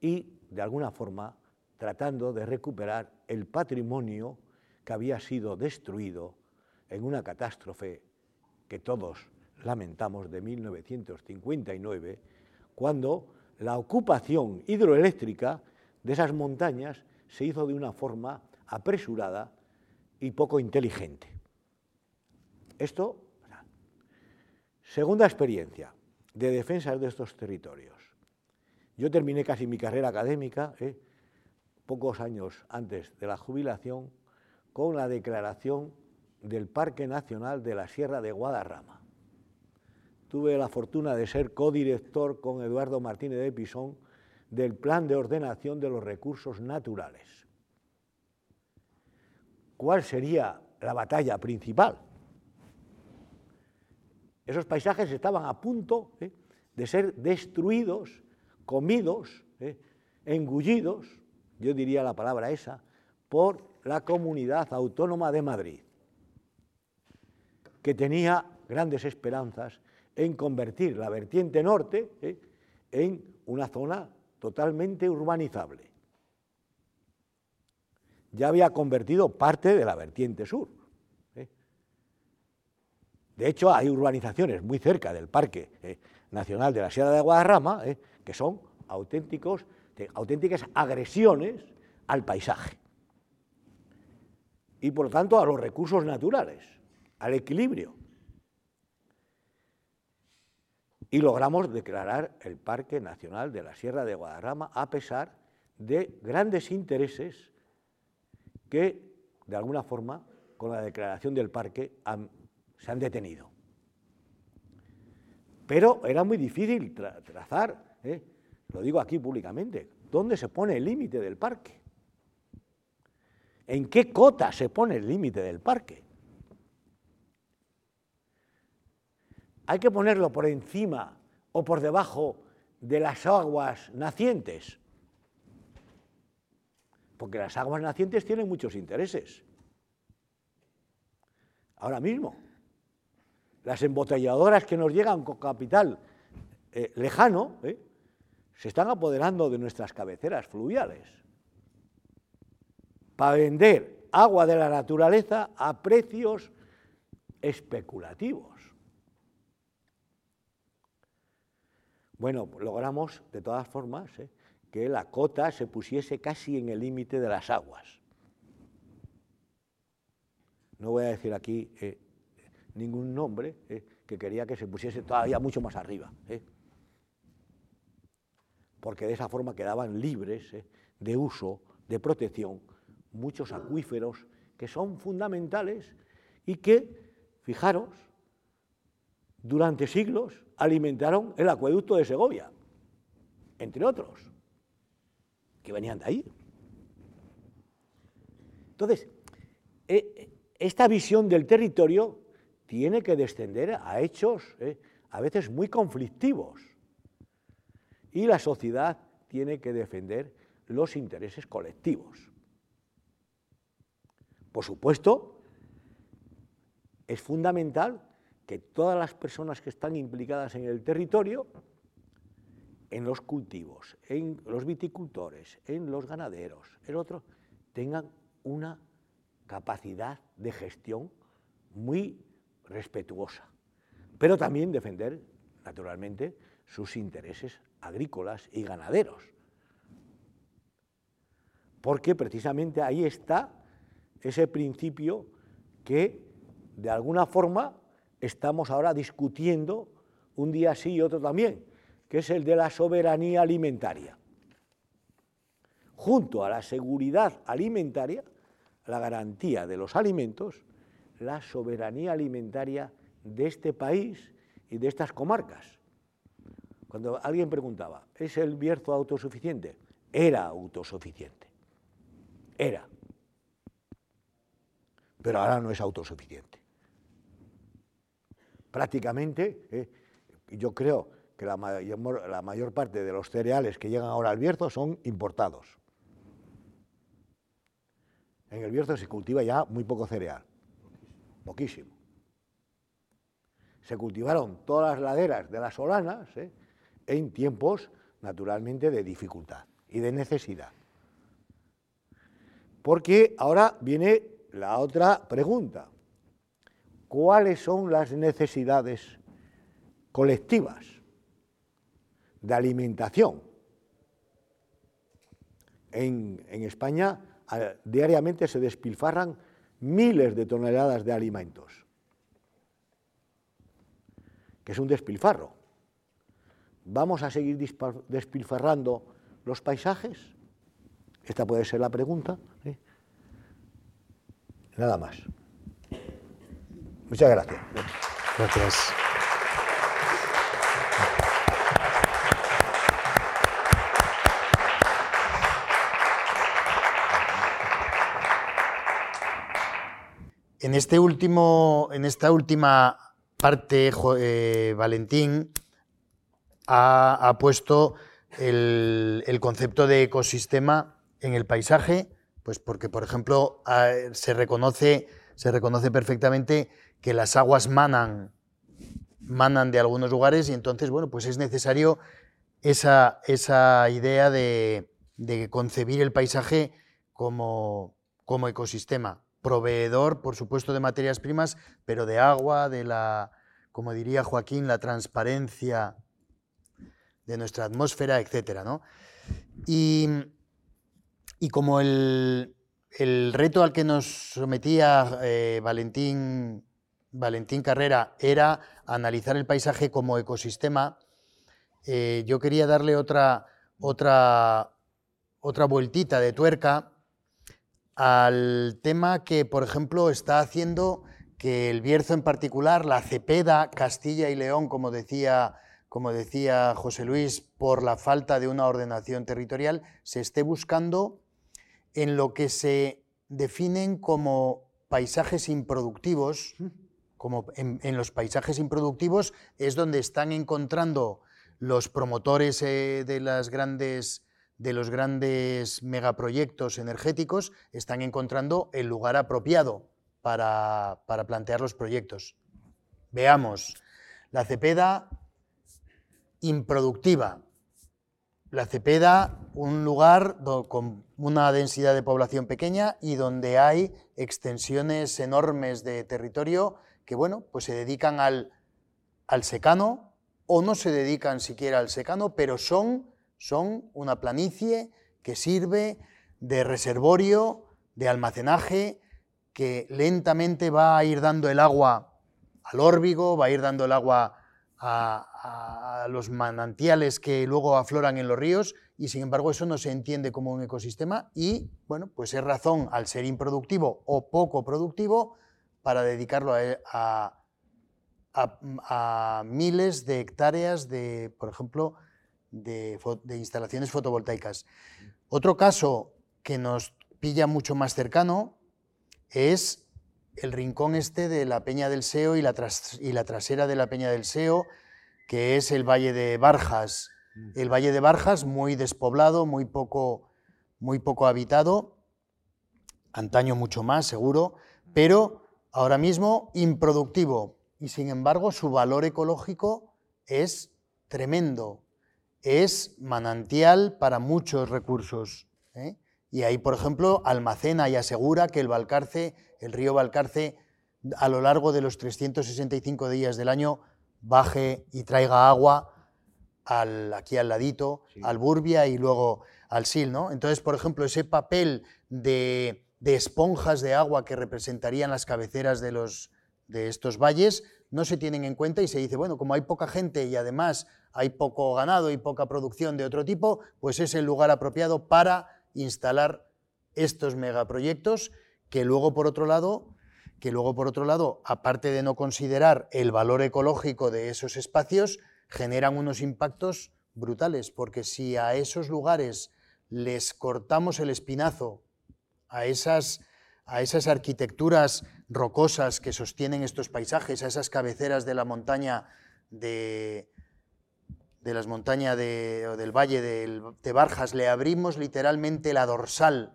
y, de alguna forma, tratando de recuperar el patrimonio que había sido destruido en una catástrofe que todos lamentamos de 1959, cuando la ocupación hidroeléctrica de esas montañas se hizo de una forma apresurada y poco inteligente. Esto Segunda experiencia de defensa de estos territorios. Yo terminé casi mi carrera académica, ¿eh? pocos años antes de la jubilación, con la declaración del Parque Nacional de la Sierra de Guadarrama. Tuve la fortuna de ser codirector con Eduardo Martínez de Pisón del Plan de Ordenación de los Recursos Naturales. ¿Cuál sería la batalla principal? Esos paisajes estaban a punto ¿eh? de ser destruidos, comidos, ¿eh? engullidos, yo diría la palabra esa, por la comunidad autónoma de Madrid, que tenía grandes esperanzas en convertir la vertiente norte ¿eh? en una zona totalmente urbanizable. Ya había convertido parte de la vertiente sur. De hecho, hay urbanizaciones muy cerca del Parque eh, Nacional de la Sierra de Guadarrama eh, que son auténticos, auténticas agresiones al paisaje y, por lo tanto, a los recursos naturales, al equilibrio. Y logramos declarar el Parque Nacional de la Sierra de Guadarrama a pesar de grandes intereses que, de alguna forma, con la declaración del parque han se han detenido. Pero era muy difícil trazar, ¿eh? lo digo aquí públicamente, ¿dónde se pone el límite del parque? ¿En qué cota se pone el límite del parque? Hay que ponerlo por encima o por debajo de las aguas nacientes, porque las aguas nacientes tienen muchos intereses. Ahora mismo, las embotelladoras que nos llegan con capital eh, lejano eh, se están apoderando de nuestras cabeceras fluviales para vender agua de la naturaleza a precios especulativos. Bueno, logramos de todas formas eh, que la cota se pusiese casi en el límite de las aguas. No voy a decir aquí ningún nombre ¿eh? que quería que se pusiese todavía mucho más arriba. ¿eh? Porque de esa forma quedaban libres ¿eh? de uso, de protección, muchos acuíferos que son fundamentales y que, fijaros, durante siglos alimentaron el acueducto de Segovia, entre otros, que venían de ahí. Entonces, esta visión del territorio tiene que descender a hechos eh, a veces muy conflictivos. Y la sociedad tiene que defender los intereses colectivos. Por supuesto, es fundamental que todas las personas que están implicadas en el territorio, en los cultivos, en los viticultores, en los ganaderos, en otro, tengan una capacidad de gestión muy respetuosa, pero también defender, naturalmente, sus intereses agrícolas y ganaderos. Porque precisamente ahí está ese principio que, de alguna forma, estamos ahora discutiendo un día sí y otro también, que es el de la soberanía alimentaria. Junto a la seguridad alimentaria, la garantía de los alimentos, la soberanía alimentaria de este país y de estas comarcas. Cuando alguien preguntaba, ¿es el Bierzo autosuficiente? Era autosuficiente. Era. Pero ahora no es autosuficiente. Prácticamente, eh, yo creo que la mayor, la mayor parte de los cereales que llegan ahora al Bierzo son importados. En el Bierzo se cultiva ya muy poco cereal poquísimo. Se cultivaron todas las laderas de las solanas ¿eh? en tiempos, naturalmente, de dificultad y de necesidad. Porque ahora viene la otra pregunta. ¿Cuáles son las necesidades colectivas de alimentación? En, en España diariamente se despilfarran miles de toneladas de alimentos, que es un despilfarro. ¿Vamos a seguir despilfarrando los paisajes? Esta puede ser la pregunta. Nada más. Muchas gracias. Gracias. En, este último, en esta última parte, eh, Valentín ha, puesto el, concepto de ecosistema en el paisaje, pues porque, por ejemplo, se, reconoce, se reconoce perfectamente que las aguas manan, manan de algunos lugares y entonces, bueno, pues es necesario esa, esa idea de, concebir el paisaje como, como ecosistema proveedor, por supuesto, de materias primas, pero de agua, de la, como diría Joaquín, la transparencia de nuestra atmósfera, etc. Y, como el, reto al que nos sometía eh, Valentín, Valentín Carrera era analizar el paisaje como ecosistema, eh, yo quería darle otra, otra, otra vueltita de tuerca al tema que, por ejemplo, está haciendo que el Bierzo en particular, la Cepeda, Castilla y León, como decía, como decía José Luis, por la falta de una ordenación territorial, se esté buscando en lo que se definen como paisajes improductivos, como en, los paisajes improductivos es donde están encontrando los promotores eh, de las grandes de los grandes megaproyectos energéticos están encontrando el lugar apropiado para, plantear los proyectos. Veamos, la Cepeda improductiva, la Cepeda, un lugar con una densidad de población pequeña y donde hay extensiones enormes de territorio que, bueno, pues se dedican al, al secano o no se dedican siquiera al secano, pero son son una planicie que sirve de reservorio, de almacenaje, que lentamente va a ir dando el agua al órbigo, va a ir dando el agua a, los manantiales que luego afloran en los ríos y sin embargo eso no se entiende como un ecosistema y bueno, pues es razón al ser improductivo o poco productivo para dedicarlo a, a miles de hectáreas de, por ejemplo, de, de, instalaciones fotovoltaicas. Otro caso que nos pilla mucho más cercano es el rincón este de la Peña del Seo y la, y la trasera de la Peña del Seo, que es el Valle de Barjas. El Valle de Barjas, muy despoblado, muy poco, muy poco habitado, antaño mucho más, seguro, pero ahora mismo improductivo. Y sin embargo, su valor ecológico es tremendo. Es manantial para muchos recursos. ¿eh? Y ahí, por ejemplo, almacena y asegura que el Valcarce, el río Valcarce, a lo largo de los 365 días del año, baje y traiga agua al, aquí al ladito, al Burbia y luego al Sil. ¿no? Entonces, por ejemplo, ese papel de, esponjas de agua que representarían las cabeceras de, los, de estos valles no se tienen en cuenta y se dice, bueno, como hay poca gente y además hay poco ganado y poca producción de otro tipo, pues es el lugar apropiado para instalar estos megaproyectos que luego por otro lado que luego por otro lado, aparte de no considerar el valor ecológico de esos espacios, generan unos impactos brutales, porque si a esos lugares les cortamos el espinazo, a esas, a esas arquitecturas rocosas que sostienen estos paisajes, a esas cabeceras de la montaña de, de las montañas de, del valle de, Barjas, le abrimos literalmente la dorsal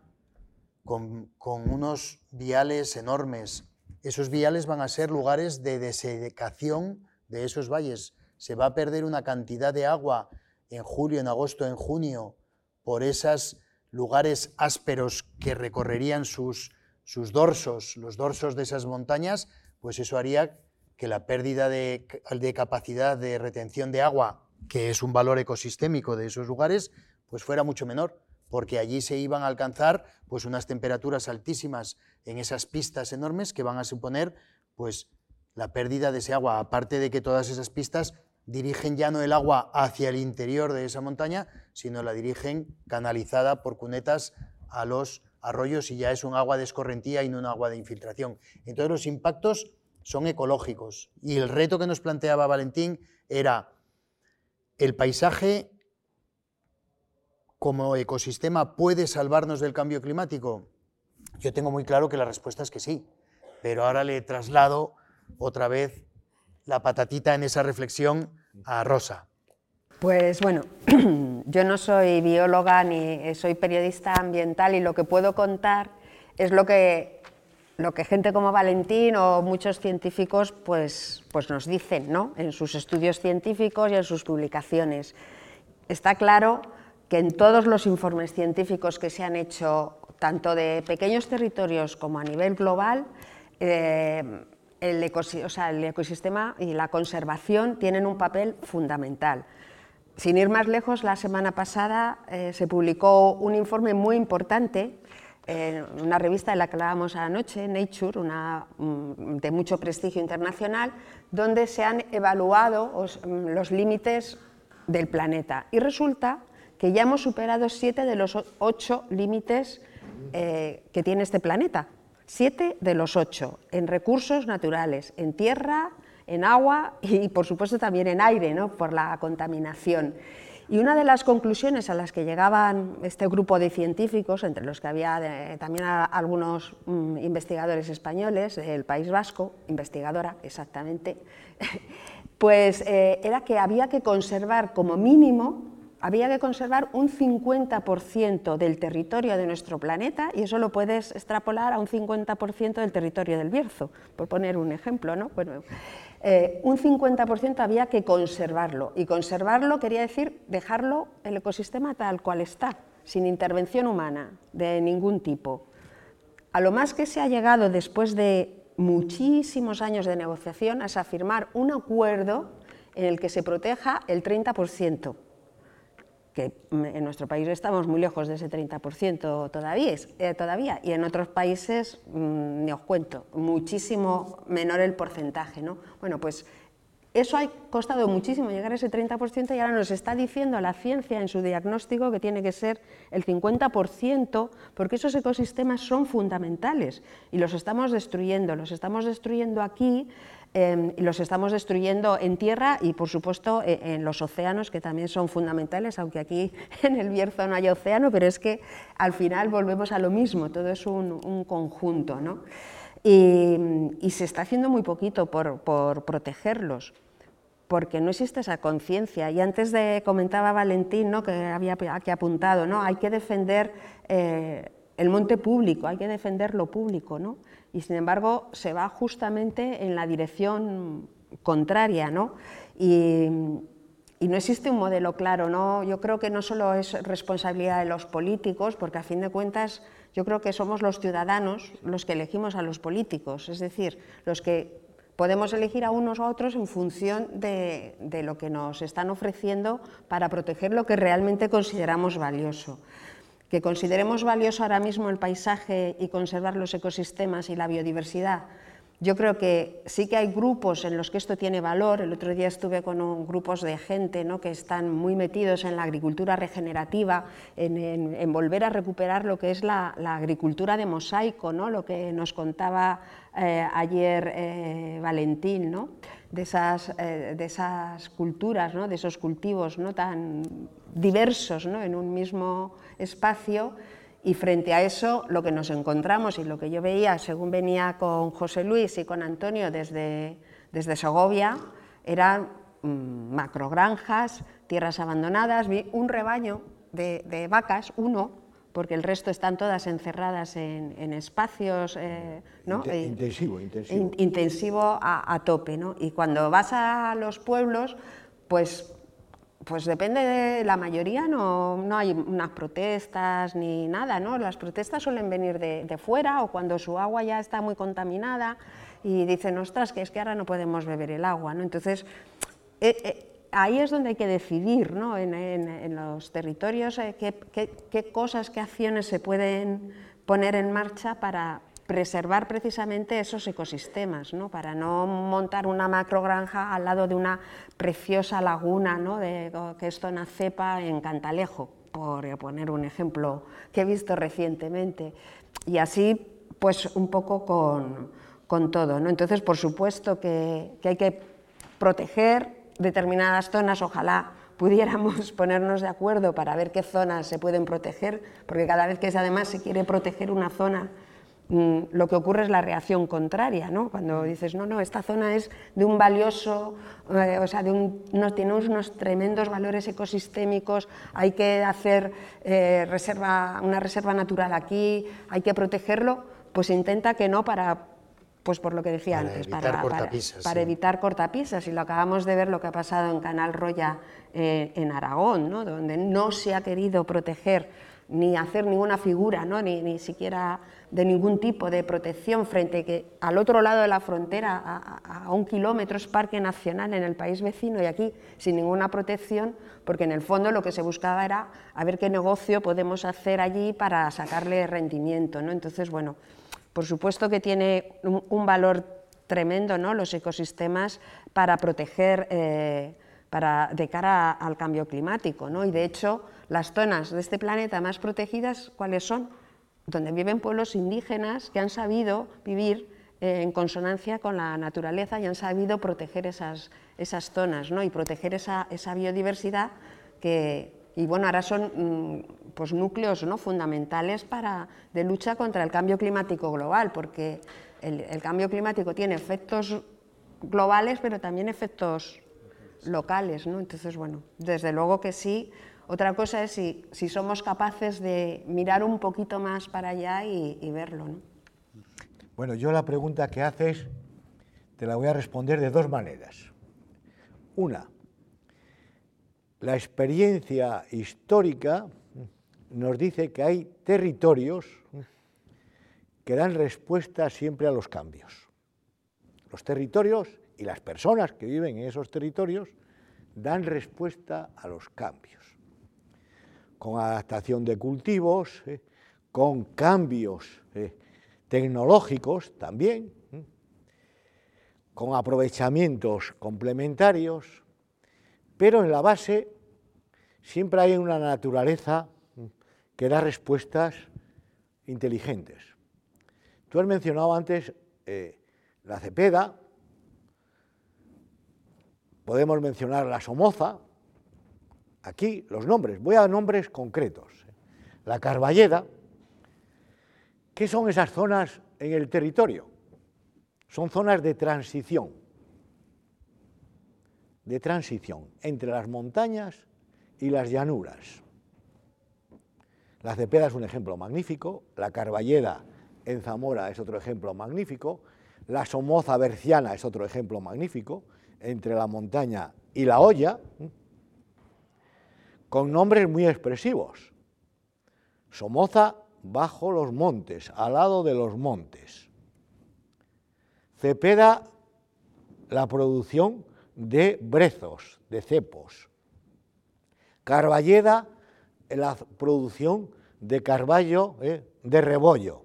con, unos viales enormes. Esos viales van a ser lugares de desecación de esos valles. Se va a perder una cantidad de agua en julio, en agosto, en junio, por esos lugares ásperos que recorrerían sus, sus dorsos, los dorsos de esas montañas, pues eso haría que la pérdida de, capacidad de retención de agua que es un valor ecosistémico de esos lugares, pues fuera mucho menor, porque allí se iban a alcanzar pues unas temperaturas altísimas en esas pistas enormes que van a suponer pues la pérdida de ese agua, aparte de que todas esas pistas dirigen ya no el agua hacia el interior de esa montaña, sino la dirigen canalizada por cunetas a los arroyos y ya es un agua de escorrentía y no un agua de infiltración. Entonces los impactos son ecológicos y el reto que nos planteaba Valentín era ¿El paisaje como ecosistema puede salvarnos del cambio climático? Yo tengo muy claro que la respuesta es que sí, pero ahora le traslado otra vez la patatita en esa reflexión a Rosa. Pues bueno, yo no soy bióloga ni soy periodista ambiental y lo que puedo contar es lo que lo que gente como Valentín o muchos científicos pues, pues nos dicen ¿no? en sus estudios científicos y en sus publicaciones. Está claro que en todos los informes científicos que se han hecho, tanto de pequeños territorios como a nivel global, eh, el, ecosistema y la conservación tienen un papel fundamental. Sin ir más lejos, la semana pasada eh, se publicó un informe muy importante en una revista de la que hablábamos anoche, Nature, una, mm, de mucho prestigio internacional, donde se han evaluado mm, los límites del planeta. Y resulta que ya hemos superado siete de los ocho límites eh, que tiene este planeta. Siete de los ocho, en recursos naturales, en tierra, en agua y, por supuesto, también en aire, ¿no? por la contaminación. Y una de las conclusiones a las que llegaban este grupo de científicos, entre los que había también algunos mm, investigadores españoles del País Vasco, investigadora exactamente, pues eh, era que había que conservar como mínimo, había que conservar un 50% del territorio de nuestro planeta y eso lo puedes extrapolar a un 50% del territorio del Bierzo, por poner un ejemplo, ¿no? Bueno, eh, un 50% había que conservarlo. Y conservarlo quería decir dejarlo el ecosistema tal cual está, sin intervención humana de ningún tipo. A lo más que se ha llegado después de muchísimos años de negociación es a firmar un acuerdo en el que se proteja el 30%. Que en nuestro país estamos muy lejos de ese 30% todavía, eh, todavía, y en otros países, mm, ni os cuento, muchísimo menor el porcentaje. ¿no? Bueno, pues eso ha costado muchísimo llegar a ese 30% y ahora nos está diciendo la ciencia en su diagnóstico que tiene que ser el 50% porque esos ecosistemas son fundamentales y los estamos destruyendo. Los estamos destruyendo aquí Y los estamos destruyendo en tierra y, por supuesto, e, en, los océanos, que también son fundamentales, aunque aquí en el Bierzo no haya océano, pero es que al final volvemos a lo mismo, todo es un, conjunto. ¿no? Y, se está haciendo muy poquito por, protegerlos porque no existe esa conciencia. Y antes de comentaba Valentín, ¿no? que había aquí apuntado, ¿no? hay que defender eh, el monte público, hay que defender lo público. ¿no? Y sin embargo se va justamente en la dirección contraria, ¿no? Y, no existe un modelo claro, ¿no? Yo creo que no solo es responsabilidad de los políticos, porque a fin de cuentas yo creo que somos los ciudadanos los que elegimos a los políticos, es decir, los que podemos elegir a unos u otros en función de lo que nos están ofreciendo para proteger lo que realmente consideramos valioso que consideremos valioso ahora mismo el paisaje y conservar los ecosistemas y la biodiversidad. Yo creo que sí que hay grupos en los que esto tiene valor. El otro día estuve con grupos de gente ¿no? que están muy metidos en la agricultura regenerativa, en, volver a recuperar lo que es la, agricultura de mosaico, ¿no? lo que nos contaba eh, ayer eh, Valentín, ¿no? de, esas, eh, de esas culturas, de esos cultivos tan diversos en un mismo espacio y frente a eso lo que nos encontramos y lo que yo veía según venía con José Luis y con Antonio desde, desde Segovia eran mm, macrogranjas, tierras abandonadas, vi un rebaño de, vacas, uno, porque el resto están todas encerradas en, espacios eh, ¿no? Intensivo, intensivo. intensivo a, a, tope. ¿no? Y cuando vas a los pueblos, pues pues depende de la mayoría, no, no, hay unas protestas ni nada, ¿no? Las protestas suelen venir de, fuera o cuando su agua ya está muy contaminada y dicen, ostras, que es que ahora no podemos beber el agua, ¿no? Entonces, eh, eh, ahí es donde hay que decidir, ¿no? En, los territorios, eh, qué, qué cosas, qué acciones se pueden poner en marcha para, preservar precisamente esos ecosistemas, ¿no? para no montar una macrogranja al lado de una preciosa laguna ¿no? de, que es zona cepa en Cantalejo, por poner un ejemplo que he visto recientemente. Y así, pues un poco con, con todo. ¿no? Entonces, por supuesto que, que hay que proteger determinadas zonas, ojalá pudiéramos ponernos de acuerdo para ver qué zonas se pueden proteger, porque cada vez que además se quiere proteger una zona, lo que ocurre es la reacción contraria, ¿no? Cuando dices, no, no, esta zona es de un valioso, eh, o sea, de un, no, tiene unos tremendos valores ecosistémicos, hay que hacer eh, reserva, una reserva natural aquí, hay que protegerlo, pues intenta que no para, pues por lo que decía antes, para, para, evitar cortapisas. Y lo acabamos de ver lo que ha pasado en Canal Roya eh, en Aragón, ¿no? donde no se ha querido proteger ni hacer ninguna figura, ¿no? ni, ni siquiera de ningún tipo de protección frente que al otro lado de la frontera, a, un kilómetro, es parque nacional en el país vecino y aquí sin ninguna protección, porque en el fondo lo que se buscaba era a ver qué negocio podemos hacer allí para sacarle rendimiento. ¿no? Entonces, bueno, por supuesto que tiene un, valor tremendo ¿no? los ecosistemas para proteger eh, para, de cara al cambio climático. ¿no? Y de hecho, las zonas de este planeta más protegidas, ¿cuáles son? donde viven pueblos indígenas que han sabido vivir eh, en consonancia con la naturaleza y han sabido proteger esas, esas zonas ¿no? y proteger esa, esa, biodiversidad que, y bueno, ahora son mm, pues, núcleos ¿no? fundamentales para, de lucha contra el cambio climático global, porque el, el cambio climático tiene efectos globales, pero también efectos locales. ¿no? Entonces, bueno, desde luego que sí, otra cosa es si, somos capaces de mirar un poquito más para allá y, verlo. Bueno, yo la pregunta que haces te la voy a responder de dos maneras. Una, la experiencia histórica nos dice que hay territorios que dan respuesta siempre a los cambios. Los territorios y las personas que viven en esos territorios dan respuesta a los cambios. Con adaptación de cultivos, ¿eh? con cambios ¿eh? tecnológicos también, con aprovechamientos complementarios, pero en la base siempre hay una naturaleza que da respuestas inteligentes. Tú has mencionado antes eh, la cepeda, podemos mencionar la somoza, aquí los nombres, voy a nombres concretos. La carballeda, ¿qué son esas zonas en el territorio? Son zonas de transición, de transición entre las montañas y las llanuras. La cepeda es un ejemplo magnífico, la carballeda en Zamora es otro ejemplo magnífico, la somoza berciana es otro ejemplo magnífico, entre la montaña y la olla, con nombres muy expresivos. Somoza bajo los montes, al lado de los montes. Cepeda, la producción de brezos, de cepos. Carballeda, la producción de carballo, eh, de rebollo.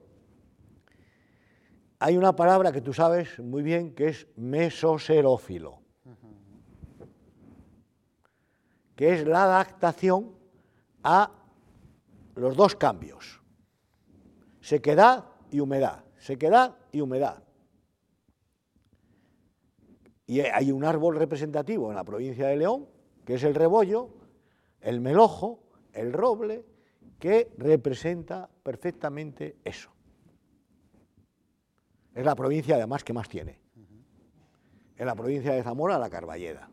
Hay una palabra que tú sabes muy bien que es mesoserófilo, que es la adaptación a los dos cambios, sequedad y humedad, sequedad y humedad. Y hay un árbol representativo en la provincia de León, que es el rebollo, el melojo, el roble, que representa perfectamente eso. Es la provincia además que más tiene. En la provincia de Zamora, la Carballeda.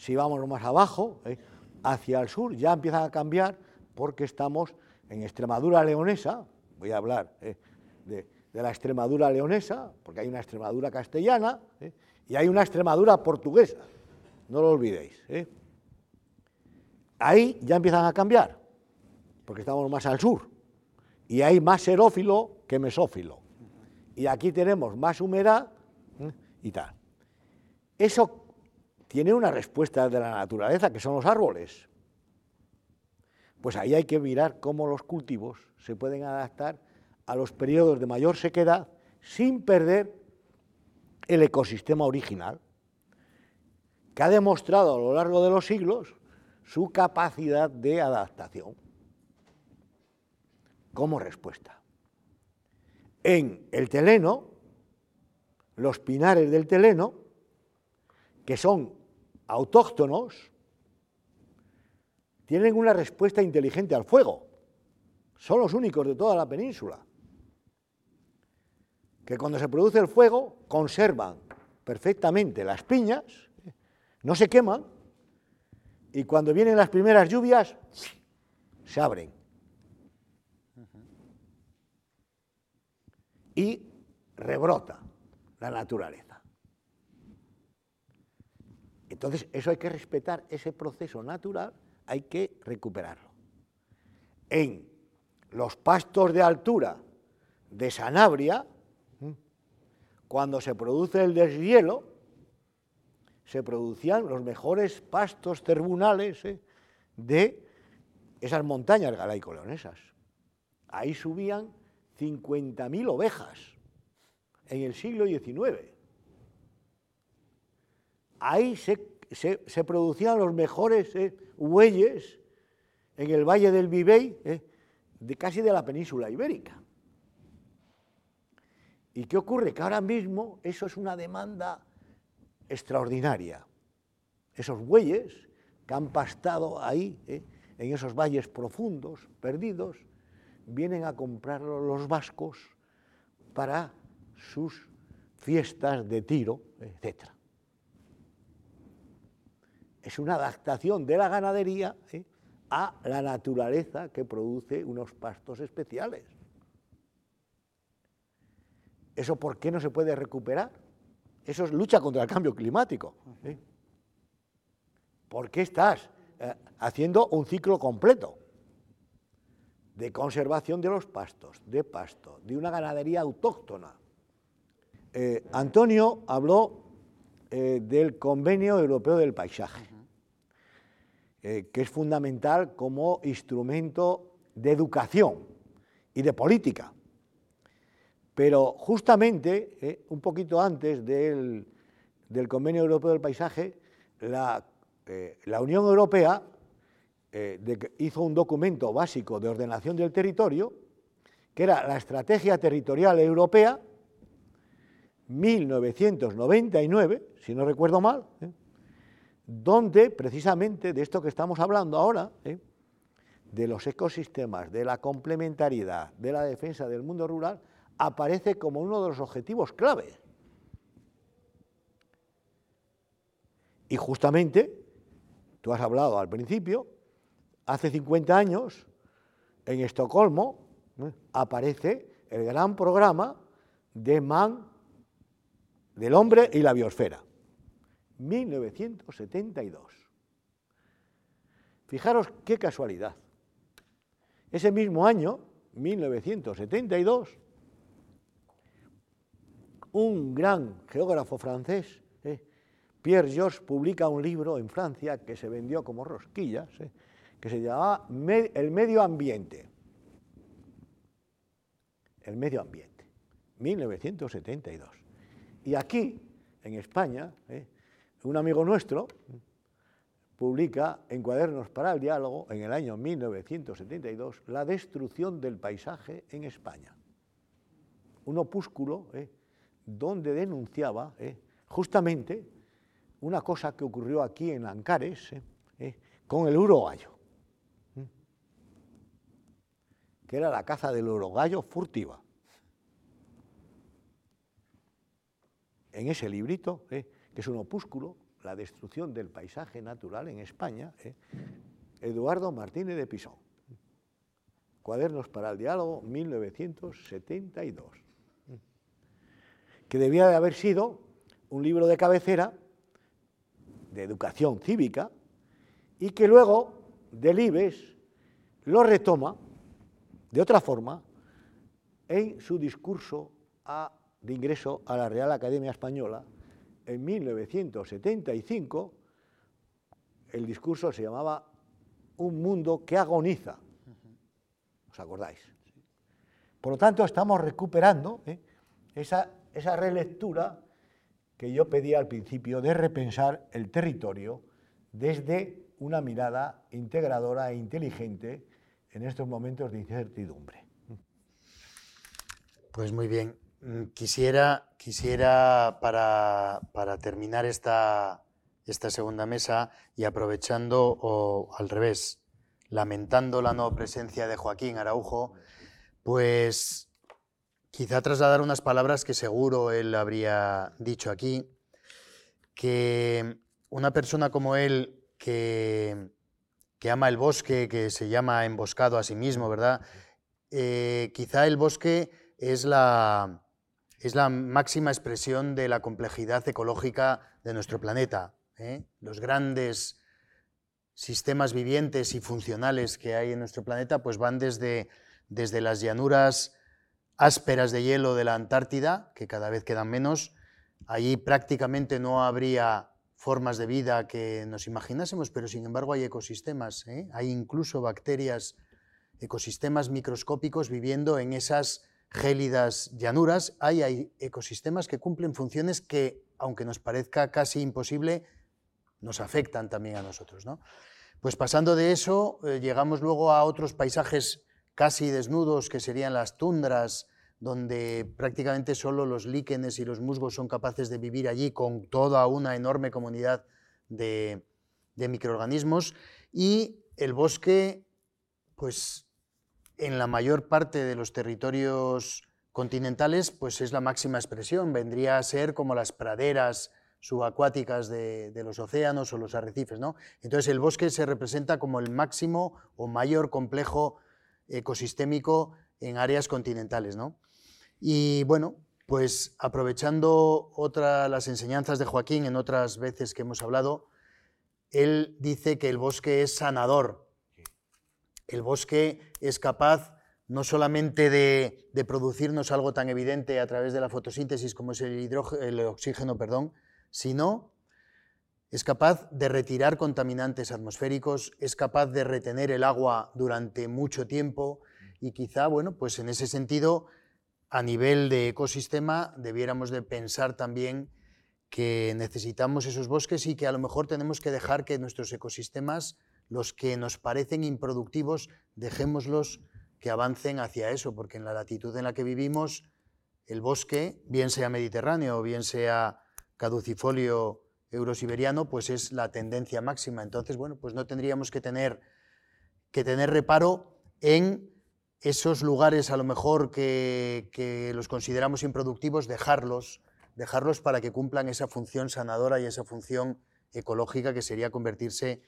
Si vamos más abajo, eh, hacia el sur, ya empieza a cambiar porque estamos en Extremadura leonesa, voy a hablar eh, de, la Extremadura leonesa, porque hay una Extremadura castellana eh, y hay una Extremadura portuguesa, no lo olvidéis. Ahí ya empiezan a cambiar, porque estamos más al sur, y hay más xerófilo que mesófilo y aquí tenemos más humedad y tal. Eso tiene una respuesta de la naturaleza, que son los árboles. Pues ahí hay que mirar cómo los cultivos se pueden adaptar a los periodos de mayor sequedad sin perder el ecosistema original, que ha demostrado a lo largo de los siglos su capacidad de adaptación como respuesta en el teleno, los pinares del teleno, que son autóctonos, tienen una respuesta inteligente al fuego. Son los únicos de toda la península. Que cuando se produce el fuego conservan perfectamente las piñas, no se queman, y cuando vienen las primeras lluvias, se abren. y rebrota la naturaleza. Entonces, eso hay que respetar, ese proceso natural hay que recuperarlo. En los pastos de altura de Sanabria, cuando se produce el deshielo, se producían los mejores pastos terminales ¿eh? de esas montañas galaico-leonesas. Ahí subían 50.000 ovejas en el siglo XIX. Ahí se, producían los mejores eh, bueyes en el valle del Vivey, eh, de casi de la península ibérica. ¿Y qué ocurre? Que ahora mismo eso es una demanda extraordinaria. Esos bueyes que han pastado ahí, eh, en esos valles profundos, perdidos, vienen a comprarlo los vascos para sus fiestas de tiro, etc. Es una adaptación de la ganadería ¿eh? a la naturaleza que produce unos pastos especiales. ¿Eso por qué no se puede recuperar? Eso es lucha contra el cambio climático. ¿eh? ¿Por qué estás eh, haciendo un ciclo completo? de conservación de los pastos, de pasto, de una ganadería autóctona. Antonio habló eh, del Convenio Europeo del Paisaje. eh, que es fundamental como instrumento de educación y de política. Pero justamente, eh, un poquito antes del, Convenio Europeo del Paisaje, la, eh, Unión Europea hizo un documento básico de ordenación del territorio, que era la Estrategia Territorial Europea 1999, si no recuerdo mal, donde precisamente de esto que estamos hablando ahora, ¿eh? de los ecosistemas, de la complementariedad, de la defensa del mundo rural, aparece como uno de los objetivos clave. Y justamente, tú has hablado al principio, hace 50 años, en Estocolmo, ¿eh? aparece el gran programa de Man, del hombre y la biosfera. 1972. Fijaros qué casualidad. Ese mismo año, 1972, un gran geógrafo francés, eh, Pierre Georges, publica un libro en Francia que se vendió como rosquillas, eh, que se llamaba El medio ambiente. El medio ambiente, 1972. Y aquí, en España, eh, un amigo nuestro publica en Cuadernos para el Diálogo, en el año 1972, La destrucción del paisaje en España. Un opúsculo eh, donde denunciaba eh, justamente una cosa que ocurrió aquí en Ancares con el urogallo, que era la caza del urogallo furtiva. En ese librito, que es un opúsculo, La destrucción del paisaje natural en España, ¿eh? Eduardo Martínez de Pisón. Cuadernos para el Diálogo, 1972. Que debía de haber sido un libro de cabecera de educación cívica y que luego Delibes lo retoma de otra forma en su discurso de ingreso a la Real Academia Española en 1975 el discurso se llamaba Un mundo que agoniza. ¿Os acordáis? Por lo tanto, estamos recuperando ¿eh? esa, esa relectura que yo pedía al principio de repensar el territorio desde una mirada integradora e inteligente en estos momentos de incertidumbre. Pues muy bien. Mm, quisiera, quisiera para, terminar esta, esta, segunda mesa y aprovechando, o al revés, lamentando la no presencia de Joaquín Araujo, pues quizá trasladar unas palabras que seguro él habría dicho aquí, que una persona como él que, que ama el bosque, que se llama emboscado a sí mismo, ¿verdad? Eh, quizá el bosque es la, es la máxima expresión de la complejidad ecológica de nuestro planeta. ¿eh? Los grandes sistemas vivientes y funcionales que hay en nuestro planeta pues van desde, desde las llanuras ásperas de hielo de la Antártida, que cada vez quedan menos. Allí prácticamente no habría formas de vida que nos imaginásemos, pero sin embargo hay ecosistemas, ¿eh? hay incluso bacterias, ecosistemas microscópicos viviendo en esas gélidas llanuras, hay, ecosistemas que cumplen funciones que, aunque nos parezca casi imposible, nos afectan también a nosotros. ¿no? Pues pasando de eso, eh, llegamos luego a otros paisajes casi desnudos, que serían las tundras, donde prácticamente solo los líquenes y los musgos son capaces de vivir allí con toda una enorme comunidad de, de microorganismos, y el bosque, pues en la mayor parte de los territorios continentales, pues es la máxima expresión. Vendría a ser como las praderas subacuáticas de, los océanos o los arrecifes. ¿no? Entonces el bosque se representa como el máximo o mayor complejo ecosistémico en áreas continentales. ¿no? Y bueno, pues aprovechando otra, las enseñanzas de Joaquín en otras veces que hemos hablado, él dice que el bosque es sanador, el bosque es capaz no solamente de, producirnos algo tan evidente a través de la fotosíntesis como es el, el oxígeno, perdón, sino es capaz de retirar contaminantes atmosféricos, es capaz de retener el agua durante mucho tiempo y quizá, bueno, pues en ese sentido, a nivel de ecosistema, debiéramos de pensar también que necesitamos esos bosques y que a lo mejor tenemos que dejar que nuestros ecosistemas, los que nos parecen improductivos, dejémoslos que avancen hacia eso, porque en la latitud en la que vivimos, el bosque, bien sea mediterráneo o bien sea caducifolio eurosiberiano, pues es la tendencia máxima. Entonces, bueno, pues no tendríamos que tener, que tener reparo en esos lugares a lo mejor que, los consideramos improductivos, dejarlos, dejarlos para que cumplan esa función sanadora y esa función ecológica que sería convertirse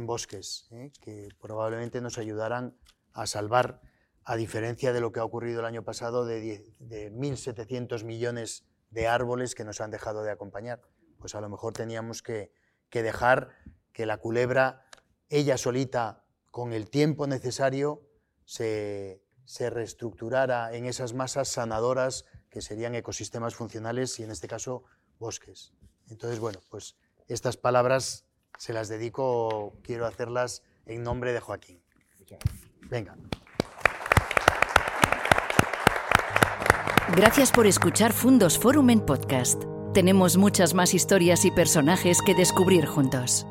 bosques, ¿eh? que probablemente nos ayudaran a salvar, a diferencia de lo que ha ocurrido el año pasado, de, de 1.700 millones de árboles que nos han dejado de acompañar. Pues a lo mejor teníamos que, que dejar que la culebra, ella solita, con el tiempo necesario, se, se reestructurara en esas masas sanadoras que serían ecosistemas funcionales y en este caso bosques. Entonces, bueno, pues estas palabras se las dedico, quiero hacerlas en nombre de Joaquín. Venga. Gracias por escuchar Fundos Forum en podcast. Tenemos muchas más historias y personajes que descubrir juntos.